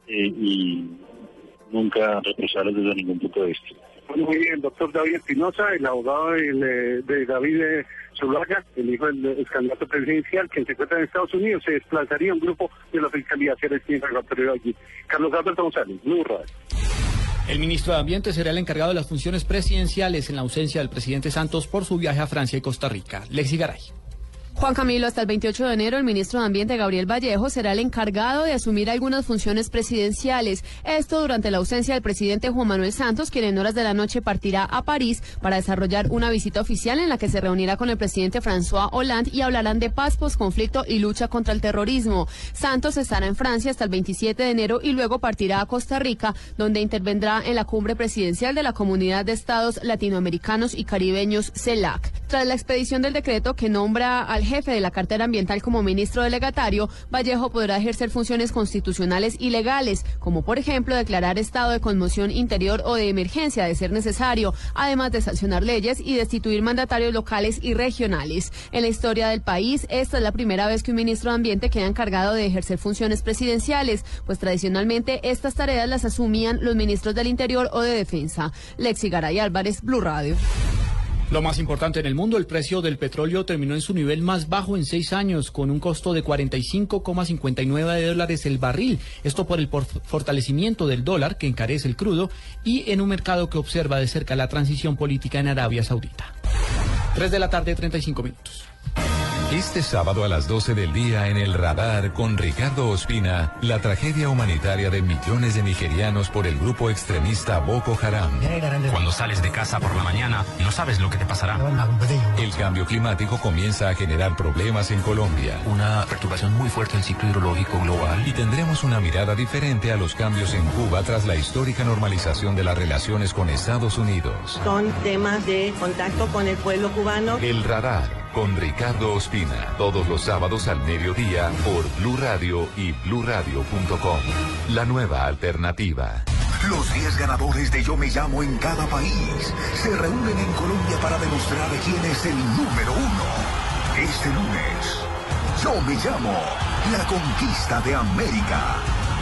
y nunca represables desde ningún punto de vista. Bueno, muy bien, doctor David Espinosa, el abogado del, eh, de David eh, Zuluaga, el hijo del candidato presidencial, que se encuentra en Estados Unidos, se desplazaría un grupo de la Fiscalía a hacer este interrogatorio allí. Carlos Alberto González, Blue Radio. El ministro de Ambiente será el encargado de las funciones presidenciales en la ausencia del presidente Santos por su viaje a Francia y Costa Rica. Lexi Garay. Juan Camilo, hasta el 28 de enero, el ministro de Ambiente, Gabriel Vallejo, será el encargado de asumir algunas funciones presidenciales. Esto durante la ausencia del presidente Juan Manuel Santos, quien en horas de la noche partirá a París para desarrollar una visita oficial en la que se reunirá con el presidente François Hollande y hablarán de paz, posconflicto y lucha contra el terrorismo. Santos estará en Francia hasta el 27 de enero y luego partirá a Costa Rica, donde intervendrá en la cumbre presidencial de la Comunidad de Estados Latinoamericanos y Caribeños, CELAC. Tras la expedición del decreto que nombra al jefe de la cartera ambiental como ministro delegatario, Vallejo podrá ejercer funciones constitucionales y legales, como por ejemplo declarar estado de conmoción interior o de emergencia de ser necesario, además de sancionar leyes y destituir mandatarios locales y regionales. En la historia del país, esta es la primera vez que un ministro de Ambiente queda encargado de ejercer funciones presidenciales, pues tradicionalmente estas tareas las asumían los ministros del Interior o de Defensa. Lexi Garay Álvarez, Blue Radio. Lo más importante en el mundo, el precio del petróleo terminó en su nivel más bajo en seis años, con un costo de 45,59 dólares el barril. Esto por el fortalecimiento del dólar, que encarece el crudo, y en un mercado que observa de cerca la transición política en Arabia Saudita. 3 de la tarde, 35 minutos. Este sábado a las 12 del día en el radar con Ricardo Ospina, la tragedia humanitaria de millones de nigerianos por el grupo extremista Boko Haram. Cuando sales de casa por la mañana, no sabes lo que te pasará. El cambio climático comienza a generar problemas en Colombia. Una perturbación muy fuerte del ciclo hidrológico global. Y tendremos una mirada diferente a los cambios en Cuba tras la histórica normalización de las relaciones con Estados Unidos. Son temas de contacto con el pueblo cubano. El radar con Ricardo Ospina. Todos los sábados al mediodía por Blue Radio y bluradio.com. La nueva alternativa. Los 10 ganadores de Yo Me Llamo en cada país se reúnen en Colombia para demostrar quién es el número uno. Este lunes, Yo Me Llamo, la conquista de América.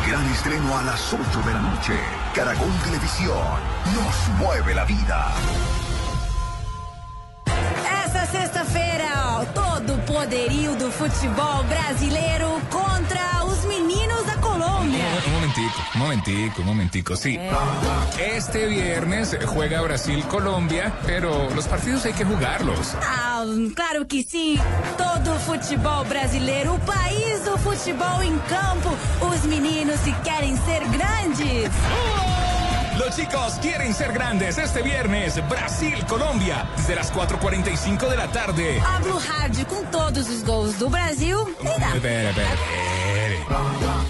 Gran estreno a las 8 de la noche. Caracol Televisión nos mueve la vida. Sexta-feira, todo o poderio do futebol brasileiro contra os meninos da Colômbia. Un momentico, un momentico, un momentico. Sí. Este viernes juega Brasil-Colombia, pero los partidos hay que jugarlos. Ah, claro que sim. Todo o futebol brasileiro, o país do futebol em campo. Os meninos que querem ser grandes. Los chicos quieren ser grandes este viernes. Brasil-Colombia, desde las 4.45 de la tarde. A Blue Rádio com todos os gols do Brasil. Espere.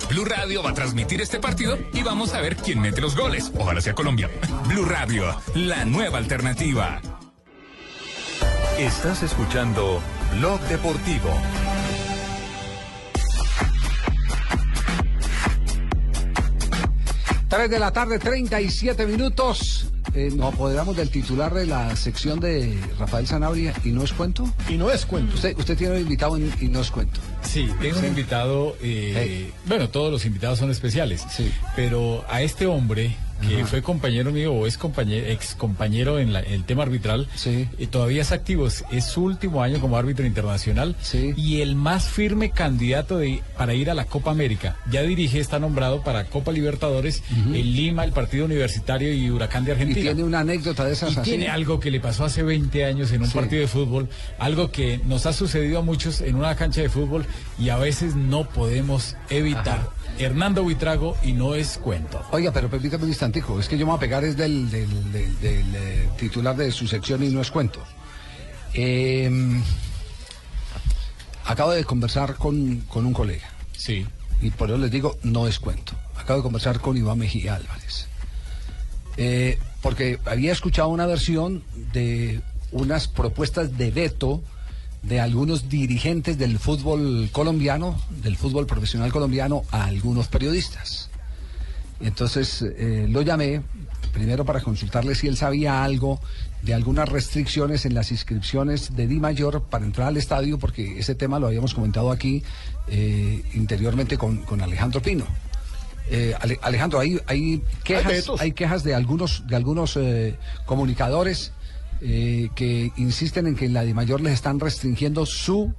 Blue Radio va a transmitir este partido y vamos a ver quién mete los goles. Ojalá sea Colombia. Blue Radio, la nueva alternativa. Estás escuchando Blog Deportivo. Tres de la tarde, 37 minutos. Eh, nos apoderamos del titular de la sección de Rafael Sanabria y no es cuento. Y no es cuento. Usted, usted tiene un invitado en- y no es cuento. Sí, tengo un Sí. invitado, eh, bueno, todos los invitados son especiales, pero a este hombre que fue compañero mío o es compañero, ex compañero en, la- en el tema arbitral, eh, todavía es activo, es, su último año como árbitro internacional y el más firme candidato de, para ir a la Copa América. Ya dirige, está nombrado para Copa Libertadores en Lima, el partido universitario y Huracán de Y Argentina. tiene una anécdota de esas Y así. tiene algo que le pasó hace 20 años en un Sí. partido de fútbol, algo que nos ha sucedido a muchos en una cancha de fútbol y a veces no podemos evitar. Hernando Buitrago y no es cuento. Oiga, pero permítame un instantico, es que yo me voy a pegar es del, del- del- del, eh, titular de su sección y no es cuento. Eh, acabo de conversar con, con un colega. Sí. Y por eso les digo, no es cuento. Acabo de conversar con Iván Mejía Álvarez. Eh, porque había escuchado una versión de unas propuestas de veto de algunos dirigentes del fútbol colombiano, del fútbol profesional colombiano, a algunos periodistas. Entonces eh, lo llamé primero para consultarle si él sabía algo de algunas restricciones en las inscripciones de Di Mayor para entrar al estadio, porque ese tema lo habíamos comentado aquí eh, interiormente con, con Alejandro Pino. Eh, Ale- Alejandro, hay, hay quejas, vetos. hay quejas de algunos, de algunos comunicadores eh, que insisten en que en la Di Mayor les están restringiendo su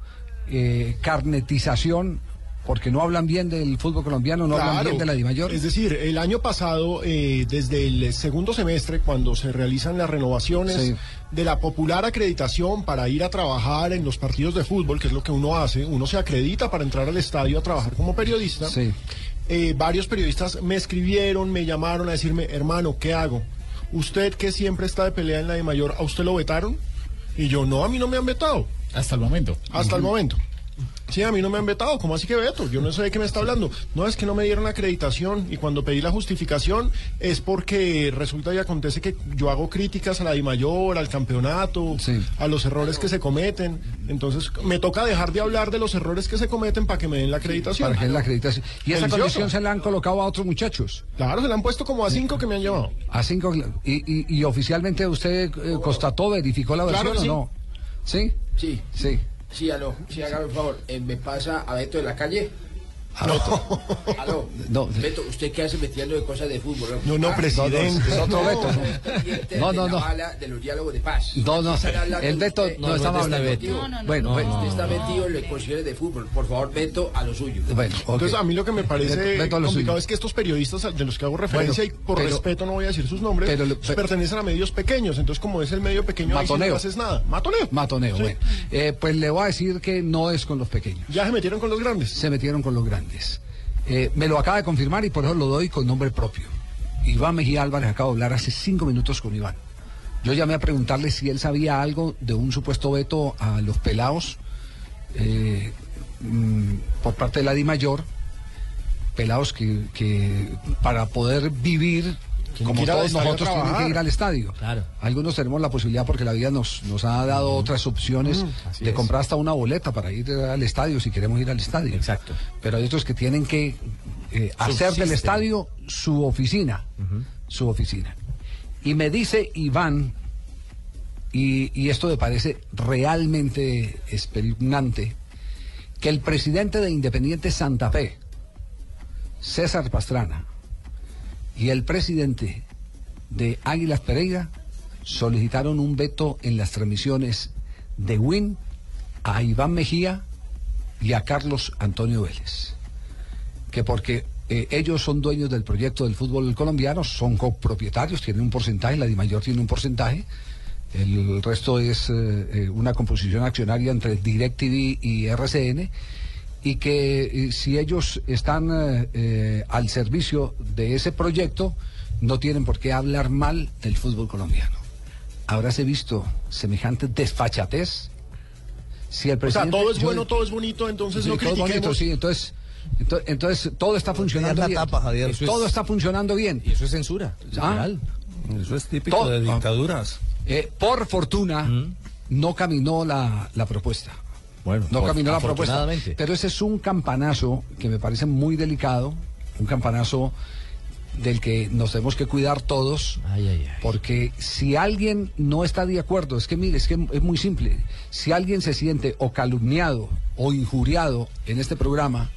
eh, carnetización Porque no hablan bien del fútbol colombiano, no hablan bien de la Dimayor. Es decir, el año pasado, eh, desde el segundo semestre, cuando se realizan las renovaciones Sí. de la popular acreditación para ir a trabajar en los partidos de fútbol, que es lo que uno hace, uno se acredita para entrar al estadio a trabajar como periodista. Sí. Eh, varios periodistas me escribieron, me llamaron a decirme, hermano, ¿qué hago? Usted que siempre está de pelea en la de mayor, ¿a usted lo vetaron? Y yo, no, a mí no me han vetado. Hasta el momento. Hasta el momento. Sí, a mí no me han vetado. ¿Cómo así que veto? Yo no sé de qué me está hablando. No, es que no me dieron acreditación y cuando pedí la justificación es porque resulta y acontece que yo hago críticas a la DIMAYOR, al campeonato, a los errores que se cometen. Entonces me toca dejar de hablar de los errores que se cometen para que me den la acreditación. Para que den la acreditación. Y esa Delicioso. condición se la han colocado a otros muchachos. Claro, se la han puesto como a cinco que me han llevado. A cinco. Y, y- y oficialmente usted eh, constató, verificó la Claro versión que o no? ¿Sí? Sí. Sí. Sí, aló. Sí, hágame un favor. Eh, ¿Me pasa a Beto de la calle? Aló. No. Beto, ¿usted qué hace metiendo de cosas de fútbol? No, no, Ah, presidente. Es otro Beto. pendiente No, de no, no. bala de los diálogos de paz. No, no. El Beto usted- no de hablando. este Beto. No, no, no. Bueno, bueno. Usted está metido en las cuestiones de fútbol. Por favor, Beto, a lo suyo. Bueno, ok. Entonces, a mí lo que me parece Beto- Beto complicado suyo. es que estos periodistas de los que hago referencia, Bueno, y por pero- respeto no voy a decir sus nombres, pero le- pertenecen a medios pequeños. Entonces, como es el medio pequeño, ahí sí Matoneo. no haces nada. Matoneo. Matoneo, Sí. bueno. Eh, pues le voy a decir que no es con los pequeños. Ya se metieron con los grandes. Se metieron con los grandes. Eh, me lo acaba de confirmar y por eso lo doy con nombre propio. Iván Mejía Álvarez acaba de hablar hace cinco minutos con Iván. Yo llamé a preguntarle si él sabía algo de un supuesto veto a los pelados eh, mm, por parte de la Di Mayor. Pelados que, para poder vivir, como todos nosotros, tienen que ir al estadio. Claro. Algunos tenemos la posibilidad porque la vida nos, nos ha dado otras opciones Mm, de es. comprar hasta una boleta para ir al estadio si queremos ir al estadio. Exacto. Pero hay otros que tienen que eh, hacer del estadio su oficina. Su oficina. Y me dice Iván, y, y esto me parece realmente espeluznante, que el presidente de Independiente Santa Fe, César Pastrana, y el presidente de Águilas Pereira solicitaron un veto en las transmisiones de Win a Iván Mejía y a Carlos Antonio Vélez. Que porque eh, ellos son dueños del proyecto del fútbol colombiano, son copropietarios, tienen un porcentaje, la DIMAYOR tiene un porcentaje, el resto es eh, eh, una composición accionaria entre DirecTV y RCN, y que eh, si ellos están eh, eh, al servicio de ese proyecto, no tienen por qué hablar mal del fútbol colombiano. ¿Habráse visto semejante desfachatez? Si el O sea, presidente, todo es yo- bueno, todo es bonito, entonces Sí, no todo es critiquemos. bonito, sí, entonces, ento- entonces, todo está funcionando bien. tapa, Javier. Eso todo es- está funcionando bien. Y eso es censura. Ah. Eso es típico Todo- de dictaduras. Eh, por fortuna, no caminó la, la propuesta. Bueno, No por- caminó la propuesta. Pero ese es un campanazo que me parece muy delicado, un campanazo del que nos tenemos que cuidar todos, Ay, ay, ay. porque si alguien no está de acuerdo, es que mire, es que es muy simple, si alguien se siente o calumniado o injuriado en este programa,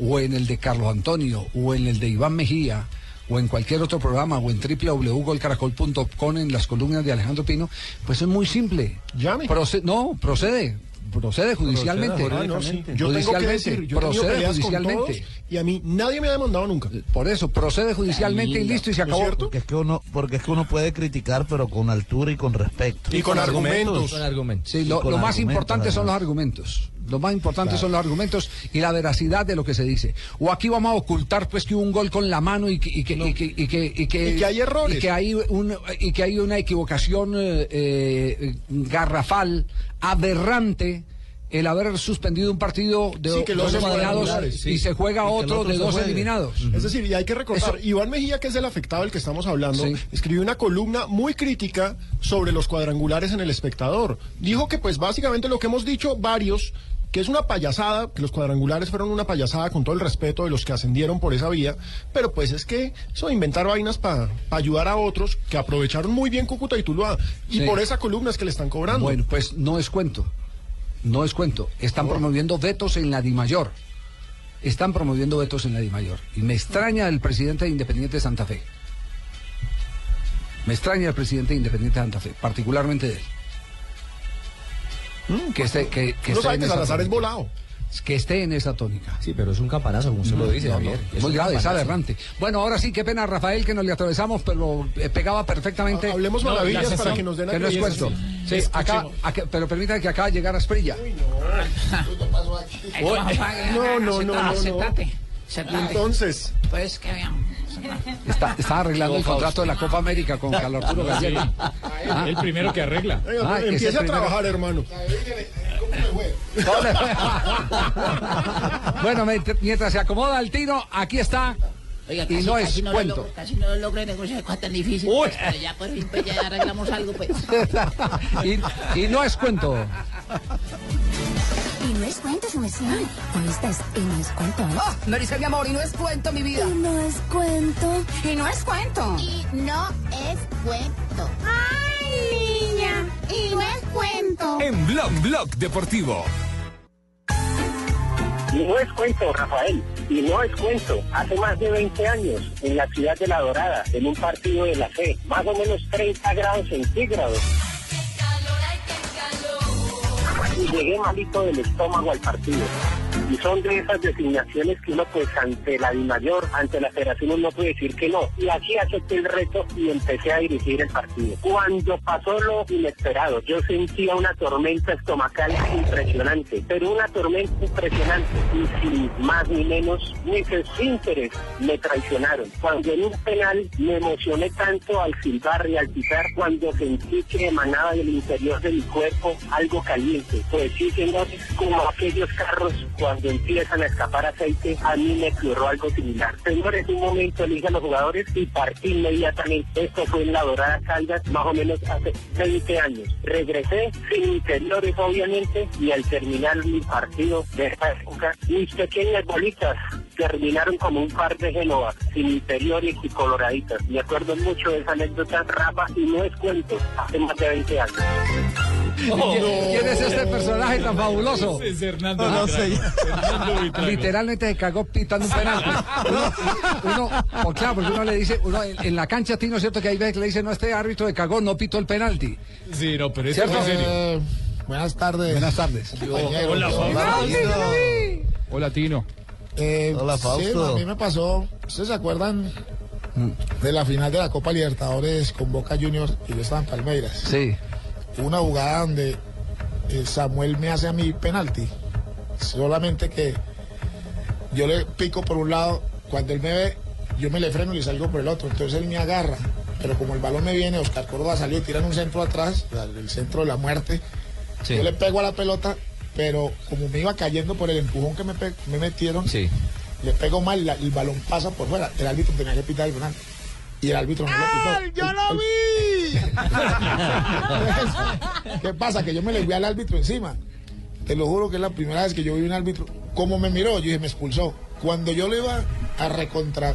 o en el de Carlos Antonio, o en el de Iván Mejía, o en cualquier otro programa, o en www.golcaracol.com en las columnas de Alejandro Pino, pues es muy simple. Llame. Proce- no, procede. Procede judicialmente. Ah, no, sí. Yo tengo que decir, yo procede con judicialmente. todos y a mí nadie me ha demandado nunca. Por eso, procede judicialmente y listo y se ¿No es acabó. Porque es que uno, porque es que uno puede criticar, pero con altura y con respeto. Y con argumentos. Con argumentos. Sí, lo, con lo más argumentos, importante son los argumentos. Lo más importante son los argumentos y la veracidad de lo que se dice. O aquí vamos a ocultar pues que hubo un gol con la mano y que y que, y que, y que, y que- Y que hay errores. y que hay un y que hay una equivocación eh, eh, garrafal, aberrante. El haber suspendido un partido de Sí, que dos dos eliminados cuadrangulares, y se juega Y otro otro de dos juegue. eliminados. Es decir, y hay que recordar, Eso- Iván Mejía, que es el afectado del que estamos hablando, Sí. escribió una columna muy crítica sobre los cuadrangulares en el espectador. Dijo que pues básicamente lo que hemos dicho varios, que es una payasada, que los cuadrangulares fueron una payasada con todo el respeto de los que ascendieron por esa vía, pero pues es que eso de inventar vainas para ayudar a otros que aprovecharon muy bien Cúcuta y Tuluá, y Sí. por esa columna es que le están cobrando. Bueno, pues no es cuento. No es cuento. Están promoviendo vetos en la DIMAYOR. Están promoviendo vetos en la DIMAYOR. Y me extraña el presidente de Independiente de Santa Fe. Me extraña el presidente de Independiente de Santa Fe, particularmente de él. Que esté, que, que esté en esa es volado. que esté en esa tónica. Sí, pero es un campanazo, como usted lo dice, No, no, Javier. es muy grave, es aberrante. Bueno, ahora sí, qué pena, Rafael, que nos le atravesamos, pero eh, pegaba perfectamente. Ha- hablemos maravillas la para que nos den Que no es cuento. Sí, Escuchemos. acá, acá- pero permítame que acaba de llegar a Esprilla. No, no, no, no, no. Sentate, sentate. Entonces, Pues que vean. Está, está arreglando el contrato de la Copa América con Carlos Arturo Gallego. Ah. El primero que arregla. venga, Ah, ese empiece a primero. trabajar, hermano. Bueno, mient- mientras se acomoda el tino, aquí está. Oiga, y casi, no es casi no lo cuento. logro- casi no lo logré negociar, cosa tan difícil. Uy. pues, pero ya por fin pues, ya arreglamos algo, pues. y, y no es cuento. Y no es cuento, su merced. Hoy estás y no es cuento. ¿eh? Oh, Maricel, mi amor, y no es cuento, mi vida. Y no es cuento. Y no es cuento. Y no es cuento. ¡Ay, niña! Y no es cuento. En Blog Blog Deportivo. Y no es cuento, Rafael, y no es cuento. Hace más de 20 años, en la ciudad de La Dorada, en un partido de la fe, más o menos 30 grados centígrados. Y llegué malito del estómago al partido. Y son de esas designaciones que uno, pues, ante la DIMAYOR, ante la federación, uno puede decir que no. Y aquí acepté el reto y empecé a dirigir el partido. Cuando pasó lo inesperado, yo sentía una tormenta estomacal impresionante, pero una tormenta impresionante. Y sin más ni menos, mis esfínteres me traicionaron. Cuando en un penal me emocioné tanto al silbar y al pitar, cuando sentí que emanaba del interior de mi cuerpo algo caliente. Pues sí, como aquellos carros cuando empiezan a escapar aceite, a mí me ocurrió algo similar. Señores, un momento elige a los jugadores y partí inmediatamente. Esto fue en la Dorada Caldas, más o menos hace 20 años. Regresé sin interiores, obviamente, y al terminar mi partido de esta época, mis pequeñas bolitas terminaron como un par de Génova, sin interiores y coloraditas. Me acuerdo mucho de esa anécdota, Rafa, y no es cuento, hace más de 20 años. ¿Quién es este personaje tan fabuloso? Es Hernando No, no sé. Hernando. Literalmente se cagó pitando un penalti. Uno, uno, pues claro, porque uno le dice, uno en, en la cancha, Tino, ¿cierto? Que hay veces que le dice, no, este árbitro de cagó, no pitó el penalti. Sí, no, pero es en serio. Eh, buenas tardes. Buenas tardes. Hola, Hola, Hola, Tino. Eh, Hola, sí, Fausto. a mí me pasó. ¿Ustedes se acuerdan de la final de la Copa Libertadores con Boca Juniors y yo estaba en Palmeiras? Sí. Una jugada donde eh, Samuel me hace a mí penalti. Solamente que yo le pico por un lado, cuando él me ve, yo me le freno y le salgo por el otro. Entonces él me agarra. Pero como el balón me viene, Oscar Córdoba salió y tiran un centro atrás, el centro de la muerte. Sí. Yo le pego a la pelota, pero como me iba cayendo por el empujón que me, me metieron, Sí. le pego mal y la- el balón pasa por fuera. El árbitro tenía que pitar el penal. Y el árbitro no lo pitó. ¡Yo El- lo ¿Qué pasa? Que yo me le vi al árbitro encima. Te lo juro que es la primera vez que yo vi un árbitro. Como me miró, yo dije, me expulsó. Cuando yo le iba a recontra,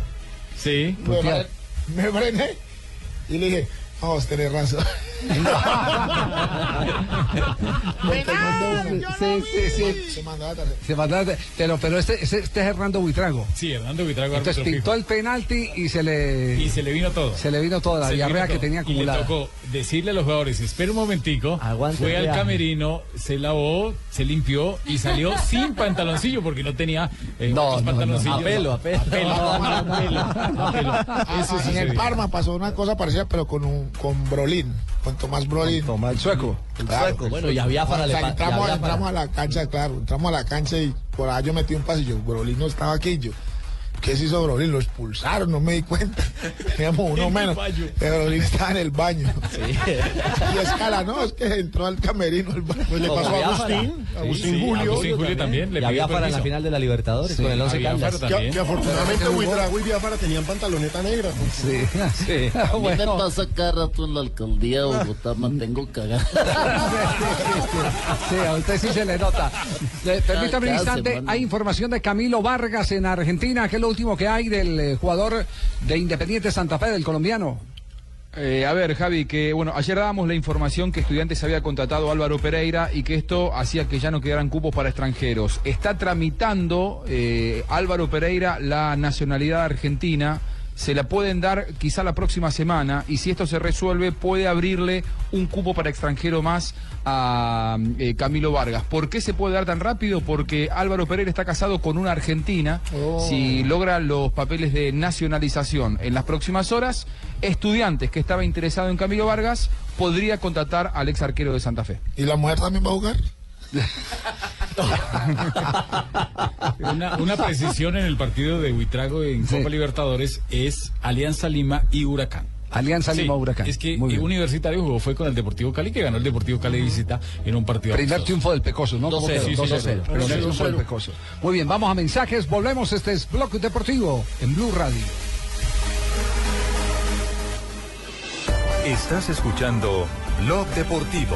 Sí. me frené y le dije, vamos, tenés razón. Sí, sí, sí. Se mandaba tarjeta. Se mandaba- pero, pero este, este, este es Hernando Buitrago. Sí, Hernando Buitrago. Entonces pintó fijo. el penalti y se le, Y se le vino todo. se le vino toda la diarrea que tenía Y le acumulada. tocó decirle a los jugadores, espera un momentico, Aguante fue al camerino, se lavó, se limpió y salió sin pantaloncillo porque no tenía eh, No, no, no. pantaloncillos. A pelo, a pelo. A pelo, a pelo, a pelo. Ah, Eso en el. Parma pasó una cosa parecida, pero con un, con Brolin, con Tomás Brolin. Tomás sueco. El Claro. sueco. Bueno, y a Biafara O le sea, entramos, entramos a la cancha, claro, entramos a la cancha y por allá yo metí un pasillo. Brolin no estaba aquí, yo. ¿Qué se hizo Brolin? Lo expulsaron, no me di cuenta. Teníamos uno En el menos. Brolin estaba en el baño. Y escala, no, es que entró al camerino. al baño. Pues le pasó a. Agustín, Agustín Sí, Julio, Agustín Julio también. Le Y a pidió Biafara en la final de la Libertadores Sí, con el a 11 Biafara Caldas. que, que afortunadamente Buitrago y Biafara tenían pantaloneta negra. Sí, Sí. bueno. pasa cada rato en la alcaldía de Bogotá, mantengo cagado. Sí, a usted sí se le nota. Permítame un instante, hay información de Camilo Vargas en Argentina, que es último que hay del eh, jugador de Independiente Santa Fe, del colombiano. Eh, a ver, Javi, que bueno, ayer dábamos la información que Estudiantes había contratado a Álvaro Pereira y que esto hacía que ya no quedaran cupos para extranjeros. Está tramitando eh, Álvaro Pereira la nacionalidad argentina se la pueden dar quizá la próxima semana y si esto se resuelve puede abrirle un cupo para extranjero más a eh, Camilo Vargas. ¿Por qué se puede dar tan rápido? Porque Álvaro Pereira está casado con una argentina. Oh. Si logra los papeles de nacionalización en las próximas horas, estudiantes que estaba interesado en Camilo Vargas podría contratar al ex arquero de Santa Fe. ¿Y la mujer también va a jugar? Una, una precisión en el partido de Huitrago en Copa Libertadores es Alianza Lima y Huracán. Alianza Sí, Lima Huracán. Es que Muy bien. Universitario jugó fue con el Deportivo Cali, que ganó el Deportivo Cali de visita en un partido. Primer triunfo del Pecoso, ¿no? 2-0, ¿Cómo quedó? sí, sí, 2-0. sí, sí. Primer triunfo del 2-0. Pecoso. Muy bien, vamos a mensajes, volvemos. Este es Bloque Deportivo en Blue Radio. Estás escuchando Blog Deportivo.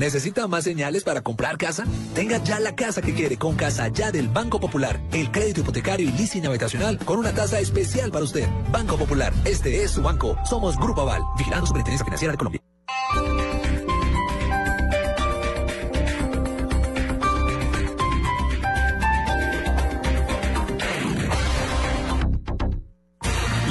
¿Necesita más señales para comprar casa? Tenga ya la casa que quiere con Casa Ya del Banco Popular. El crédito hipotecario y leasing habitacional con una tasa especial para usted. Banco Popular, este es su banco. Somos Grupo Aval, vigilando Superintendencia Financiera de Colombia.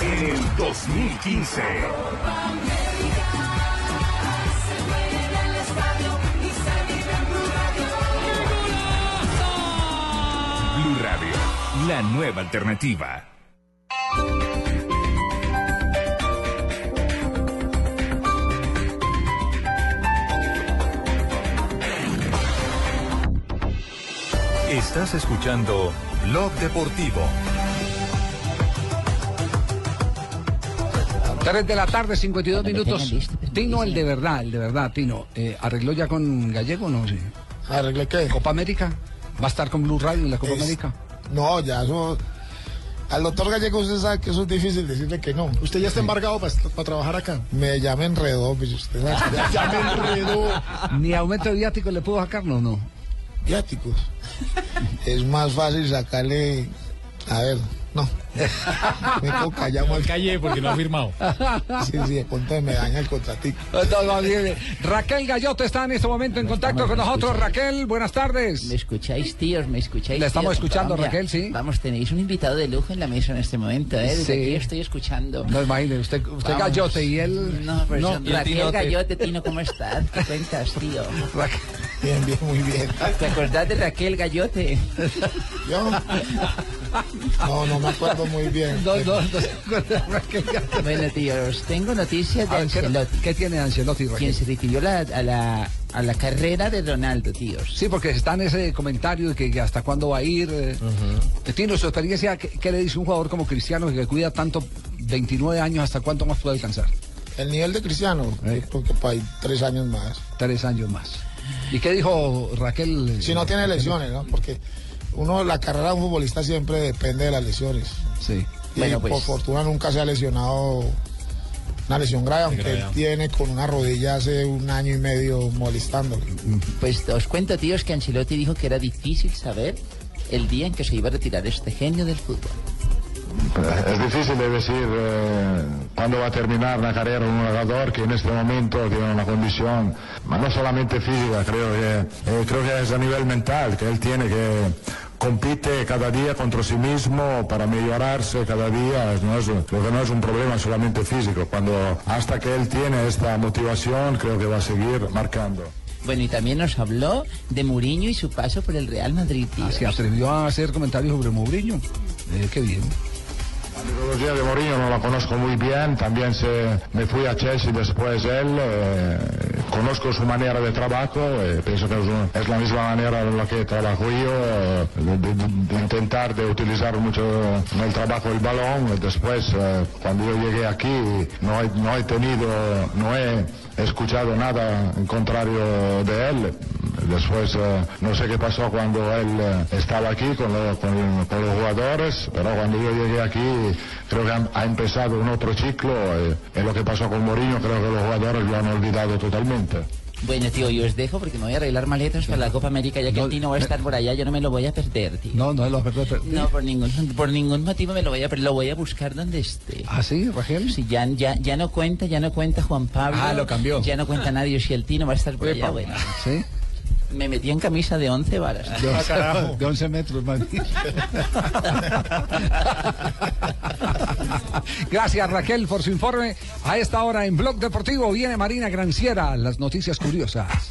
En el 2015. Blue Radio, la nueva alternativa. Estás escuchando Blog Deportivo. 3 de la tarde, 52 minutos. Tino, el de verdad, el de verdad, Tino. Eh, ¿Arregló ya con Gallego o no? Sí. ¿Arreglé qué? ¿Copa América? ¿Va a estar con Blue Radio en la Copa Es- América? No, ya eso. Al doctor Gallego usted sabe que eso es difícil decirle que no. ¿Usted ya está embargado para trabajar acá? Me ya me enredó, pues usted sabe. que Ya me enredó. ¿Ni aumento de viático le pudo sacar? No, no. Viáticos. Es más fácil sacarle. A ver, no. Me quedo callado. No calle porque no ha firmado. Sí, sí, de pronto me daña el bien. Raquel Gallote está en este momento en contacto con nosotros. Raquel, buenas tardes. ¿Me escucháis, tíos? ¿Me escucháis? Le estamos tíos? escuchando. Raquel, sí. Vamos, tenéis un invitado de lujo en la mesa en este momento, ¿eh? Desde Sí. aquí estoy escuchando. No imagine, usted, usted Vamos. Gallote y él. No, pero son y el Raquel. Gallote, Tino, ¿cómo estás? ¿Qué cuentas, tío? Bien, bien, muy bien. ¿Te acordás de Raquel Gallote? ¿Yo? No, no me acuerdo muy bien. No, no, no. Bueno, tíos, tengo noticias de A ver, ¿qué- Ancelotti. ¿Qué tiene Ancelotti, Raquel? Quien se refirió la- a, la, a la carrera de Ronaldo, tíos. Sí, porque está en ese comentario de que, que hasta cuándo va a ir. eh. Tino, su experiencia, ¿qué, qué le dice un jugador como Cristiano que cuida tanto 29 años, hasta cuánto más puede alcanzar? El nivel de Cristiano, yo creo que para tres años más. Tres años más. ¿Y qué dijo Raquel? Si no tiene lesiones, ¿no? Porque uno, la carrera de un futbolista siempre depende de las lesiones. Sí. Y Bueno, pues- por fortuna nunca se ha lesionado una lesión grave, aunque grave. él tiene con una rodilla hace un año y medio molestándole. Pues os cuento, tíos, que Ancelotti dijo que era difícil saber el día en que se iba a retirar este genio del fútbol. Es difícil de decir eh, cuándo va a terminar la carrera de un jugador que en este momento tiene una condición, no solamente física, creo que, eh, creo que es a nivel mental, que él tiene que compite cada día contra sí mismo para mejorarse cada día, no es, lo que no es un problema solamente físico. Cuando hasta que él tiene esta motivación, creo que va a seguir marcando. Bueno, y también nos habló de Mourinho y su paso por el Real Madrid. Ah, Se atrevió a hacer comentarios sobre Mourinho. Eh, qué bien. La metodología de Mourinho no la conozco muy bien, también se, me fui a Chelsea después él, eh, conozco su manera de trabajo, eh, pienso que es, la misma manera en la que trabajo yo, eh, de intentar de utilizar mucho en el trabajo el balón, después eh, cuando yo llegué aquí no he, no he tenido, no he escuchado nada en contrario de él, Después eh, no sé qué pasó cuando él eh, estaba aquí con, lo- con- los jugadores, pero cuando yo llegué aquí creo que ha, ha empezado un otro ciclo. eh, en lo que pasó con Mourinho creo que los jugadores lo han olvidado totalmente. Bueno, tío, yo os dejo porque me voy a arreglar maletas para la Copa América, ya que el Tino va a estar por allá, yo no me lo voy a perder, tío. No, no lo vas a perder. No, por ningún, por ningún motivo me lo voy a perder, lo voy a buscar donde esté. ¿Ah, sí, Rangel? Sí, ya, ya, ya no cuenta, ya no cuenta Juan Pablo. Ah, lo cambió. Ya no cuenta nadie, si el Tino va a estar por allá, bueno. ¿Sí? Me metí en camisa de 11 varas. De, once- de 11 metros, man. Gracias Raquel por su informe. A esta hora en Blog Deportivo viene Marina Granciera, las noticias curiosas.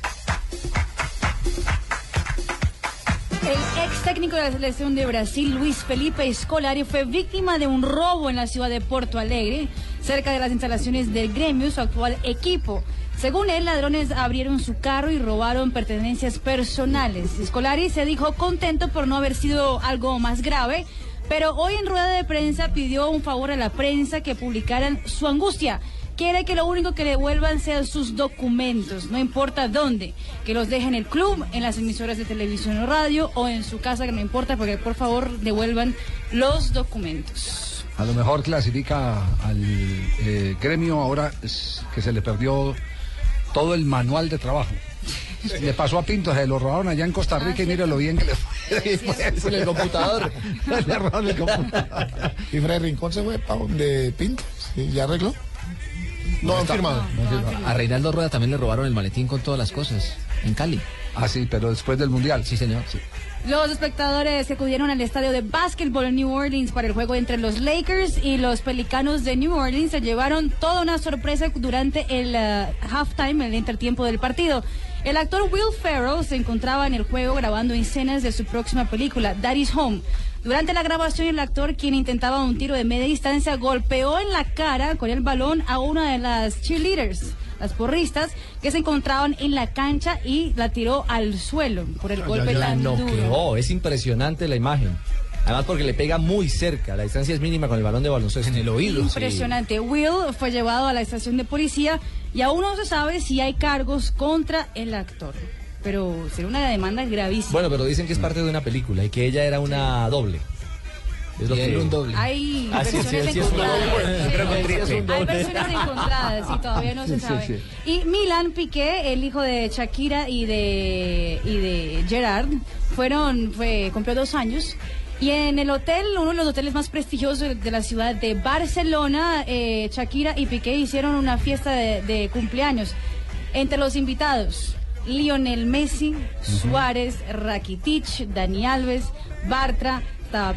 El ex técnico de la selección de Brasil, Luis Felipe Scolari, fue víctima de un robo en la ciudad de Porto Alegre, cerca de las instalaciones del gremio, su actual equipo. Según él, ladrones abrieron su carro y robaron pertenencias personales. Scolari se dijo contento por no haber sido algo más grave, pero hoy en rueda de prensa pidió un favor a la prensa que publicaran su angustia. Quiere que lo único que devuelvan sean sus documentos, no importa dónde, que los dejen en el club, en las emisoras de televisión o radio o en su casa, que no importa, porque por favor devuelvan los documentos. A lo mejor clasifica al eh, gremio ahora que se le perdió todo el manual de trabajo. Le pasó a Pinto, se lo robaron allá en Costa Rica y mire lo bien que le fue. Con el computador. le robaron el computador. Y Fred Rincón se fue para donde Pinto. Sí, ¿Ya arregló? No han firmado. A Reinaldo Rueda también le robaron el maletín con todas las cosas en Cali. Ah, sí, pero después del Mundial. Sí, señor. Los espectadores que acudieron al estadio de básquetbol New Orleans para el juego entre los Lakers y los Pelicanos de New Orleans se llevaron toda una sorpresa durante el eh, halftime, el intertiempo del partido. El actor Will Ferrell se encontraba en el juego grabando escenas de su próxima película, Daddy's Home. Durante la grabación, el actor, quien intentaba un tiro de media distancia, golpeó en la cara con el balón a una de las cheerleaders, las porristas, que se encontraban en la cancha y la tiró al suelo por el golpe La tan duro. noqueó, es impresionante la imagen. Además porque le pega muy cerca, la distancia es mínima con el balón de baloncesto. En el oído. Impresionante. Will fue llevado a la estación de policía y aún no se sabe si hay cargos contra el actor. Pero será una demanda gravísima. Bueno, pero dicen que es parte de una película y que ella era una doble. Es lo que... un doble. Hay Ah, sí, sí, versiones sí, encontradas. Sí, Hay versiones encontradas y todavía no se sabe. sí. Y Milan Piqué, el hijo de Shakira y de, y de Gerard, fueron, fue, cumplió dos años. Y en el hotel, uno de los hoteles más prestigiosos de- la ciudad de Barcelona, eh, Shakira y Piqué hicieron una fiesta de, de cumpleaños. Entre los invitados, Lionel Messi, Suárez, Rakitic, Dani Alves, Bartra,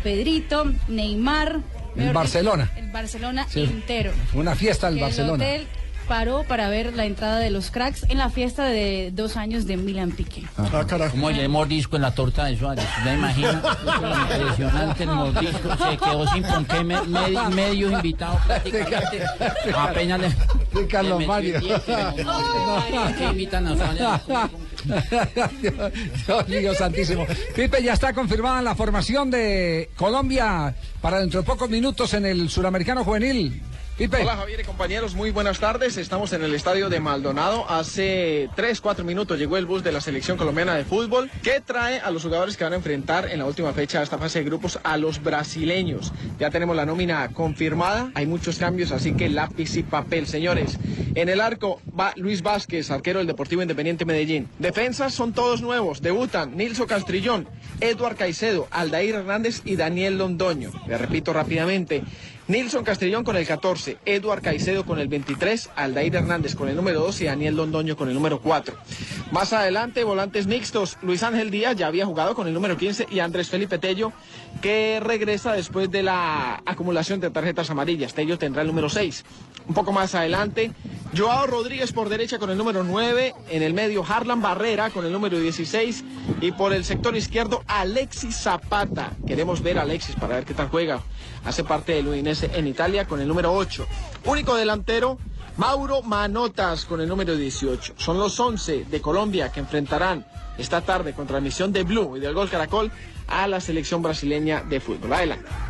Pedrito, Neymar. El Barcelona. El Barcelona Sí. entero. Fue una fiesta del Que Barcelona. El hotel paró para ver la entrada de los cracks en la fiesta de dos años de Milan Piqué. Ah, carajo. Como el mordisco en la torta de Suárez. ¿Ya imagina? Impresionante el mordisco. Se quedó sin ponqué me- me- medios invitados prácticamente. Apenas le. De Carlos Mario. el. Dios, mío santísimo. Pipe, ya está confirmada la formación de Colombia para dentro de pocos minutos en el Suramericano Juvenil. Hola Javier y compañeros, muy buenas tardes. Estamos en el estadio de Maldonado. Hace 3, 4 minutos llegó el bus de la selección colombiana de fútbol que trae a los jugadores que van a enfrentar en la última fecha de esta fase de grupos a los brasileños. Ya tenemos la nómina confirmada, hay muchos cambios, así que lápiz y papel, señores. En el arco va Luis Vázquez, arquero del Deportivo Independiente Medellín. Defensas son todos nuevos, debutan Nilso Castrillón, Eduard Caicedo, Aldair Hernández y Daniel Londoño. Le repito rápidamente. Nilson Castellón con el 14, Eduard Caicedo con el 23, Aldair Hernández con el número 2 y Daniel Londoño con el número 4. Más adelante, volantes mixtos, Luis Ángel Díaz ya había jugado con el número 15 y Andrés Felipe Tello que regresa después de la acumulación de tarjetas amarillas. Tello tendrá el número 6. Un poco más adelante, Joao Rodríguez por derecha con el número 9, en el medio Harlan Barrera con el número 16 y por el sector izquierdo Alexis Zapata. Queremos ver a Alexis para ver qué tal juega. Hace parte del Udinese en Italia con el número 8. Único delantero, Mauro Manotas con el número 18. Son los 11 de Colombia que enfrentarán esta tarde con transmisión de Blue y del Gol Caracol a la selección brasileña de fútbol. Adelante.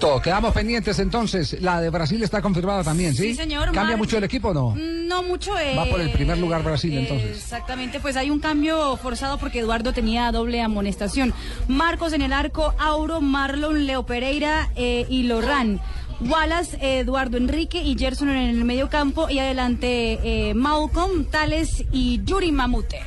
Todo, quedamos pendientes entonces. La de Brasil está confirmada también, ¿sí? Sí, señor, ¿Cambia Mar- mucho el equipo o no? No mucho. eh, Va por el primer lugar Brasil entonces. Exactamente, pues hay un cambio forzado porque Eduardo tenía doble amonestación. Marcos en el arco, Auro, Marlon, Leo Pereira eh, y Lorran. Wallace, eh, Eduardo Enrique y Gerson en el medio campo y adelante eh, Malcolm, Tales y Yuri Mamute.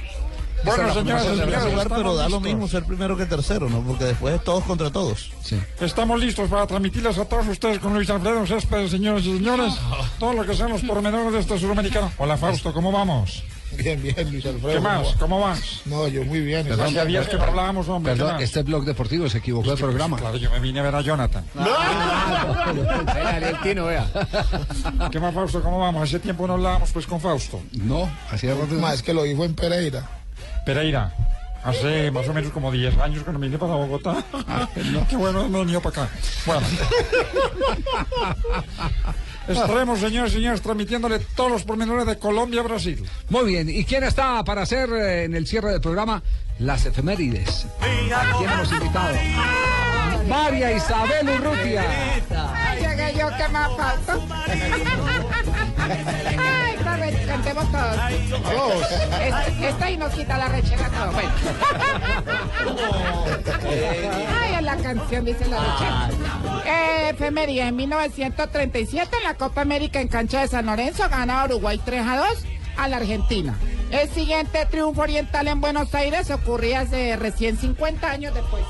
Bueno, señores, Debería señores, pero da lo mismo ser primero que tercero, ¿no? Porque después es todos contra todos. Estamos listos para transmitirles a todos ustedes con Luis Alfredo Céspedes, señores y señores, todo lo que sean los pormenores de este suramericano. Hola, Fausto, ¿cómo vamos? Bien, bien, Luis Alfredo. ¿Qué más? ¿Cómo vas? No, yo muy bien. Perdón, Hacía días que no hablábamos, hombre. ¿qué Perdón, este blog deportivo se equivocó de programa. Claro, yo me vine a ver a Jonathan. ¿Qué más, Fausto? ¿Cómo vamos? Hace tiempo no hablábamos pues con Fausto. No, hacía rato. Más que lo dijo en Pereira. Pereira. Hace más o menos como 10 años que no vine para Bogotá. Qué bueno, no he venido para acá. Bueno. Estaremos, señores y señores, transmitiéndole todos los pormenores de Colombia-Brasil. Muy bien, ¿y quién está para hacer eh, en el cierre del programa las efemérides? ¿A quién hemos invitado? María Isabel Urrutia. Ay, llegué yo, ¿qué más falta? Ay, cantemos todos. Vamos. Esta y nos quita la rechera todo. Bueno. Ay, en la canción dice la rechera. Eh, efeméride, en 1937 en la Copa América en cancha de San Lorenzo gana Uruguay 3 a 2 a la Argentina. El siguiente triunfo oriental en Buenos Aires ocurría hace recién 50 años después.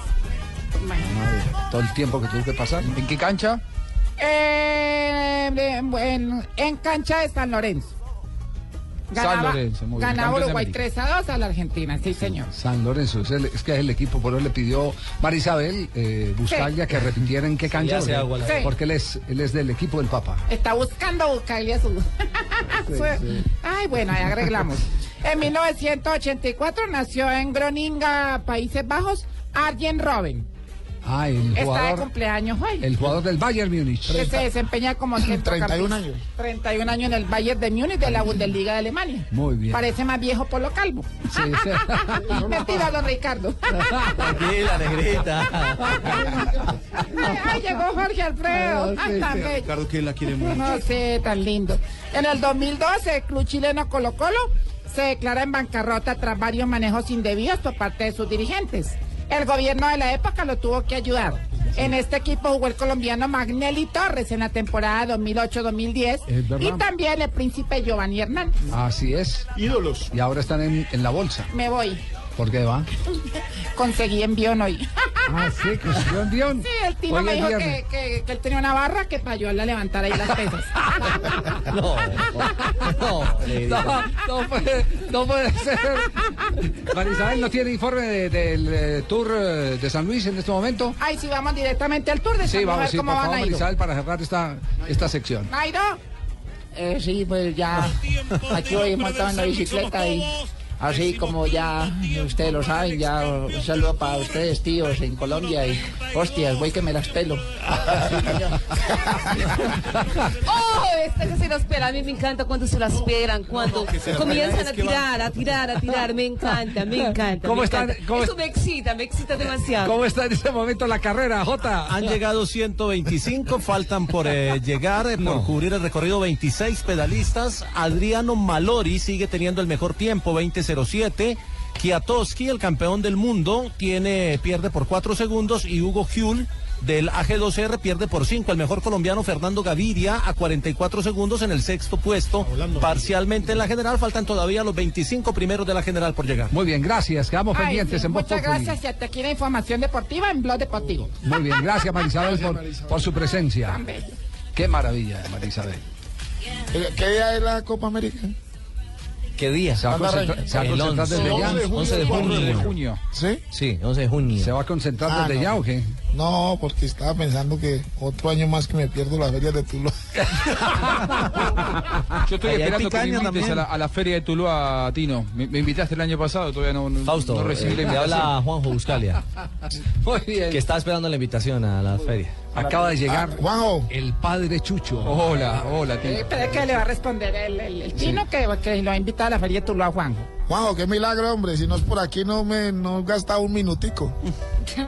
Todo el tiempo que tuvo que pasar. ¿En qué cancha? Eh, en, en- en cancha de San Lorenzo. San Lorenzo, muy bien. ganaba Uruguay América. 3 a 2 a la Argentina, sí señor. San Lorenzo, es, el- es que es el equipo, por eso le pidió María Isabel eh, Buscaglia que repitiera en qué cancha. porque- agua porque, él, es, él es del equipo del Papa. Está buscando buscarle a su... su- Ay, bueno, ahí arreglamos. En 1984 nació en Groninga, Países Bajos, Arjen Robben. Ah, el Está de jugador, cumpleaños hoy. el jugador del Bayern Múnich. que se desempeña como 31 años. 31 años en el Bayern de Múnich de la Bundesliga de Alemania. Muy bien. Parece más viejo por lo calvo. Sí, sí. Mentira, don Ricardo. Tranquila, negrita. ay, ay, llegó Jorge Alfredo. Tan bello. Ricardo, que la quiere mucho. No sé, tan lindo. En el 2012, el club chileno Colo Colo se declara en bancarrota tras varios manejos indebidos por parte de sus dirigentes. El gobierno de la época lo tuvo que ayudar. En este equipo jugó el colombiano Magnelli Torres en la temporada 2008-2010 Es verdad. y también el príncipe Giovanni Hernández. Así es. Ídolos. Y ahora están en, en la bolsa. Me voy. ¿Por qué va? Conseguí envión hoy. Ah, sí, subió envión. Sí, el tío Hoy me dijo que, que- que él tenía una barra que para ayudarle a levantar ahí las pesas. No, no. No, no puede, no puede ser. María Isabel no tiene informe de- del eh, tour eh, de San Luis en este momento. Ay, sí, vamos directamente al tour de Sí, San- a vamos, ver sí, por cómo favor, van a María ir. Isabel, para cerrar esta, esta sección. Nairo. Eh, sí, pues ya aquí voy montado en la bicicleta y así como ya ustedes lo saben, ya un saludo para ustedes tíos en Colombia y hostias, voy que me las pelo. ¡Oh! Este que se lo espera. A mí me encanta cuando se lo esperan, cuando comienzan a tirar, a tirar, a tirar. Me encanta, me encanta. ¿Cómo me están? encanta. ¿Cómo Eso es- me excita, me excita demasiado. ¿Cómo está en este momento la carrera, Jota? Han llegado 125, faltan por eh, llegar, eh, por cubrir el recorrido 26 pedalistas. Adriano Malori sigue teniendo el mejor tiempo, 20.07. Kiatowski, el campeón del mundo, tiene, pierde por 4 segundos y Hugo Hull del AG2R pierde por 5. El mejor colombiano Fernando Gaviria a 44 segundos en el sexto puesto, parcialmente en la general. Faltan todavía los 25 primeros de la general por llegar. Muy bien, gracias. Quedamos Ay, pendientes sí, en Muchas gracias y hasta aquí la información deportiva en Blog Deportivo. Muy bien, gracias Marisabel por, por su presencia. Qué maravilla, Marisabel. ¿Qué- ¿Qué día es la Copa América? ¿Qué día? Se va a concentrar, se va a El concentrar 11. desde ya. 11 de junio. 11 de junio. ¿Sí? Sí, 11 de junio. ¿Se va a concentrar Ah, desde no. ya o qué? No, porque estaba pensando que otro año más que me pierdo las ferias de Tuluá. Yo estoy esperando que me invites a la, a la feria de Tuluá, Tino. Me, me invitaste el año pasado, todavía no, no, Fausto, no recibí eh, la invitación. habla Juanjo Buscalia, Muy bien. que está esperando la invitación a la feria. Acaba de llegar Juanjo, el padre Chucho. Hola, hola, Eh, Tino. Pero es que le va a responder el, el, el chino que, que lo ha invitado a la feria de Tuluá, Juanjo. Juanjo, qué milagro, hombre. Si no es por aquí, no me no gastaba un minutico.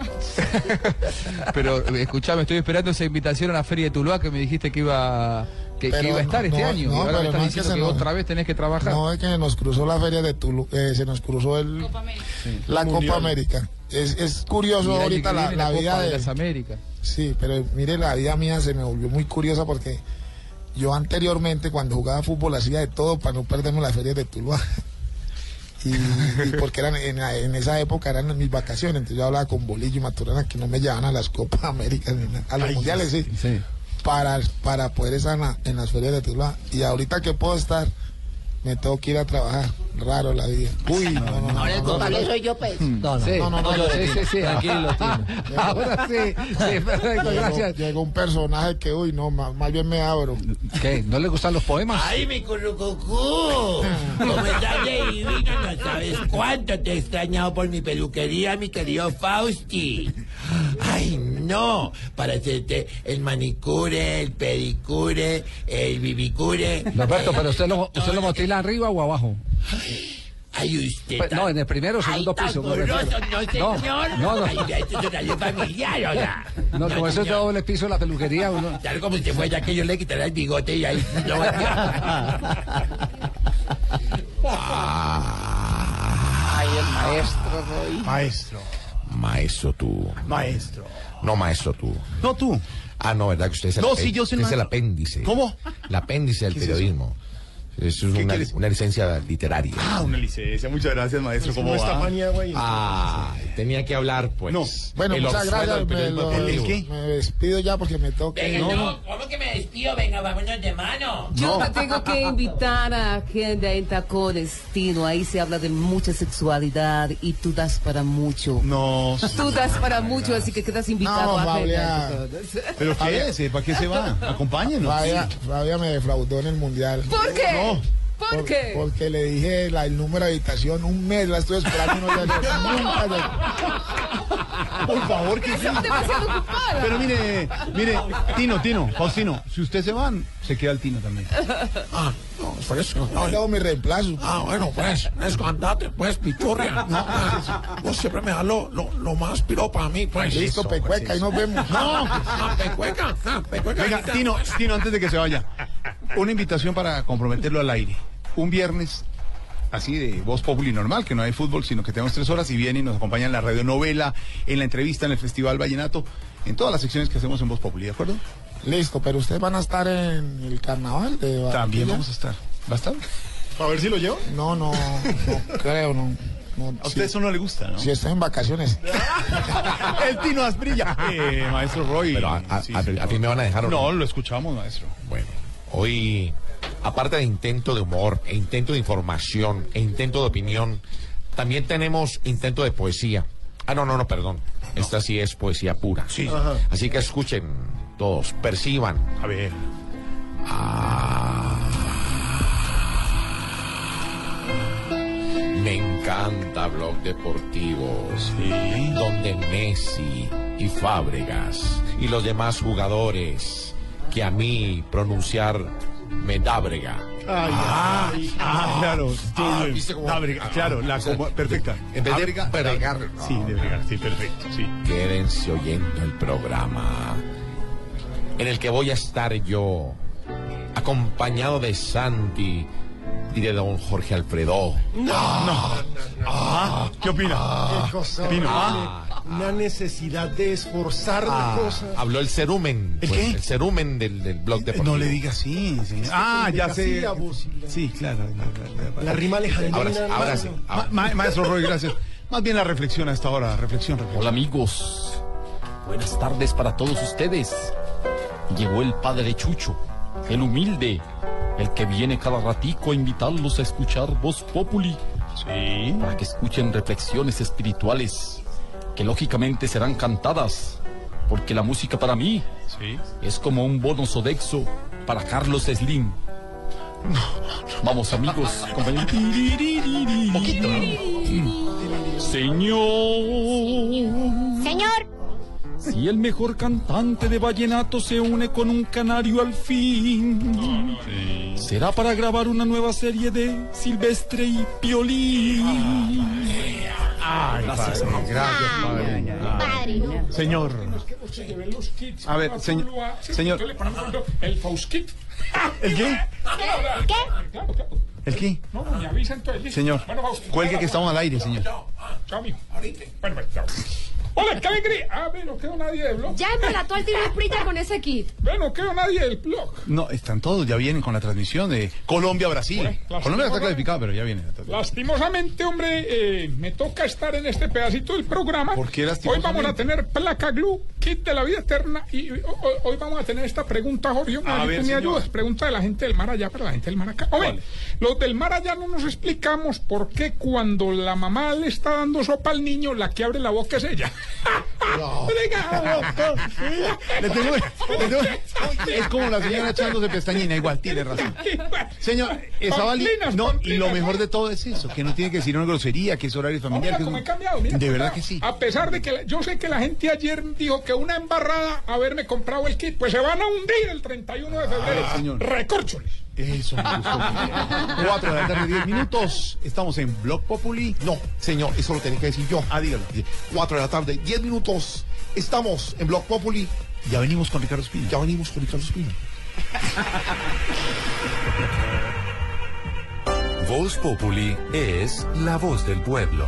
Pero eh, escuchame, estoy esperando esa invitación a la feria de Tuluá que me dijiste que iba que, que iba a estar no, este no, año. no, ahora me es que que nos- otra vez tenés que trabajar. No, es que nos cruzó la feria de Tulu, eh, se nos cruzó el, la Copa América. Es, es curioso ahorita la, la Copa vida de de... las Américas. Sí, pero mire, la vida mía se me volvió muy curiosa porque yo anteriormente cuando jugaba fútbol hacía de todo para no perderme las ferias de Tuluá. Y, y porque eran en, en esa época eran mis vacaciones, entonces yo hablaba con Bolillo y Maturana que no me llevaban a las Copas Américas, ni nada. a los mundiales sí, Para, para poder estar en, la- en las ferias de Tuluá. Y ahorita que puedo estar, me tengo que ir a trabajar. Raro la vida. Uy, no, no, no. Ahora el no, no, culpable no. soy yo, pues. No, no, Sí, no, no, no, sí, no, sí, sí. Tranquilo. Ahora sí, sí, perfecto, Llegó- gracias. Llegó un personaje que, uy, no, más, más bien me abro. ¿Qué? ¿No le gustan los poemas? ¡Ay, mi currucucú! ¿Cómo estás de divina? No sabes cuánto te he extrañado por mi peluquería, mi querido Fausti. ¡Ay, no! Para hacerte el manicure, el pedicure, el bibicure. Roberto, pero usted lo, usted lo motila arriba o abajo. Ay, usted. Pues, no, en el primero o segundo Ay, piso. goloso, no, señor. No, no. Ay, esto es horario familiar, oiga. No, como eso es de doble piso la peluquería, uno. Tal como si fuera que yo le quitara el bigote y ahí. No, Ay, el maestro, Roy. Maestro. Maestro tú. Maestro. No, maestro tú. No tú. Ah, no, ¿verdad que usted es el, No, sí, yo soy usted es el apéndice? ¿Cómo? El apéndice del ¿Qué es periodismo. Eso es ¿Qué una, licencia literaria. Ah, una licencia. Muchas gracias, maestro. ¿Cómo va? Ah, tenía que hablar, pues. No. Bueno, El muchas orzuelo gracias. del Me, lo- deportivo. me despido ya porque me toca. Venga, no, ¿cómo que me despido? Venga, vámonos de mano. Yo te tengo que invitar a Agenda en Tacones, Tino. Ahí se habla de mucha sexualidad y tú das para mucho. No. Tú das para mucho, así que quedas invitado No, a Fabia. Agenda. ¿Pero qué es? ¿Para qué se va? Acompáñenos. Fabia, Fabia me defraudó en el mundial. ¿Por qué? No. ¿Por Por- qué? Porque le dije la- el número de habitación, un mes la estuve esperando y no llegó. Nunca llegó. Por favor, que sí. Pero mire, mire, Tino, Tino, Faustino, si usted se van, se queda el Tino también. Ah, no, por eso. No, luego mi reemplazo. Ah, bueno, pues, es andate, pues, pichurria. No, pues, vos siempre me das lo, lo, lo más piro para mí, pues. Listo, pecueca, y nos vemos. No. Ah, pecueca, ah, pecueca. Venga, Tino, pues. Tino, antes de que se vaya, una invitación para comprometerlo al aire. Un viernes, así de voz populi normal, que no hay fútbol, sino que tenemos tres horas y viene y nos acompaña en la radionovela, en la entrevista, en el Festival Vallenato, en todas las secciones que hacemos en voz populi, ¿de acuerdo? Listo, pero ustedes van a estar en el carnaval de Barranquilla? También vamos a estar. ¿Va a estar? A ver si lo llevo. No, no, no creo, no. no A usted eso no le gusta, ¿no? Si estoy en vacaciones. El Tino Asprilla. Eh, maestro Roy. Pero a, a- Sí, a- sí, a ti me van a dejar o No, lo escuchamos, maestro. Bueno, hoy, aparte de intento de humor, e intento de información, e intento de opinión, también tenemos intento de poesía. Ah, no, no, no, perdón. Esta sí es poesía pura. Sí. Ajá. Así que escuchen todos, perciban. A ver. Me encanta Blog Deportivo. Donde Messi y Fábregas y los demás jugadores que a mí pronunciar me da brega. ah, ah, claro. ah, ¿viste cómo- Dábrega, claro, la como- perfecta. en vez de bregar, no. Sí, de bregar, sí, perfecto, sí. Quédense oyendo el programa en el que voy a estar yo, acompañado de Santi y de don Jorge Alfredo. No. Ah, ¿Qué opina? Ah, Pino, ah, una necesidad de esforzar Ah, la cosa. habló el cerumen. ¿El pues, qué? El cerumen del, del blog deportivo. No le diga así, señor. Ah, ya sé. Sí, claro. la- la- La rima alejandrina. Ahora sí, ahora sí. Ma- ma- maestro Roy, gracias. Más bien la reflexión a esta hora. Reflexión, reflexión. Hola amigos, buenas tardes para todos ustedes. Llegó el padre Chucho, el humilde, el que viene cada ratico a invitarlos a escuchar Voz Populi. Sí. Para que escuchen reflexiones espirituales, que lógicamente serán cantadas, porque la música para mí es como un bono sodexo para Carlos Slim. Vamos amigos, compañeros. Poquito, Señor. Señor, Si el mejor cantante de vallenato se une con un canario al fin, será para grabar una nueva serie de Silvestre y Piolín. gracias, Gracias, padre. padre, ¿no? Señor. A ver, señor. Señor. El Fauskit. ¿El qué? ¿Qué? ¿El qué? No, no, me avisa entonces. listo. Señor. Cuelgue que estamos al aire, señor. Chao, mijo. Bueno, chao. Hola, qué alegría. Ah, ve, no quedó nadie del blog. Ya embarató al tiro Prita con ese kit. Ve, no quedó nadie del blog. No, están todos, ya vienen con la transmisión de Colombia-Brasil. Colombia está clasificada, pero ya viene. Lastimosamente, hombre, eh, me toca estar en este pedacito del programa. ¿Por qué Hoy vamos a tener placa glue, kit de la vida eterna y hoy, hoy- hoy vamos a tener esta pregunta, Jorge. A ver, me ayudas. Pregunta de la gente del mar allá para la gente del mar acá. Hombre, los del mar allá no nos explicamos por qué cuando la mamá le está dando sopa al niño, la que abre la boca es ella. Le tengo- le tengo- es como la señora echándose pestañina, igual, tiene razón. Señor, estaba li- Pamplinas, No, y lo ¿no? mejor de todo es eso, que no tiene que decir una grosería, que es horario familiar. Que es cómo un- he cambiado, mira de verdad que sí. A pesar de que la- yo sé que la gente ayer dijo que una embarrada haberme comprado el kit, pues se van a hundir el 31 de febrero. Ay, señor. Recórcholes. Eso me gustó. Cuatro de la tarde, diez minutos. Estamos en Blog Populi. No, señor, eso lo tenía que decir yo. Ah, dígalo. 4 de la tarde, 10 minutos. Estamos en Blog Populi. Ya venimos con Ricardo Espina. Ya venimos con Ricardo Espina. Voz Populi es la voz del pueblo.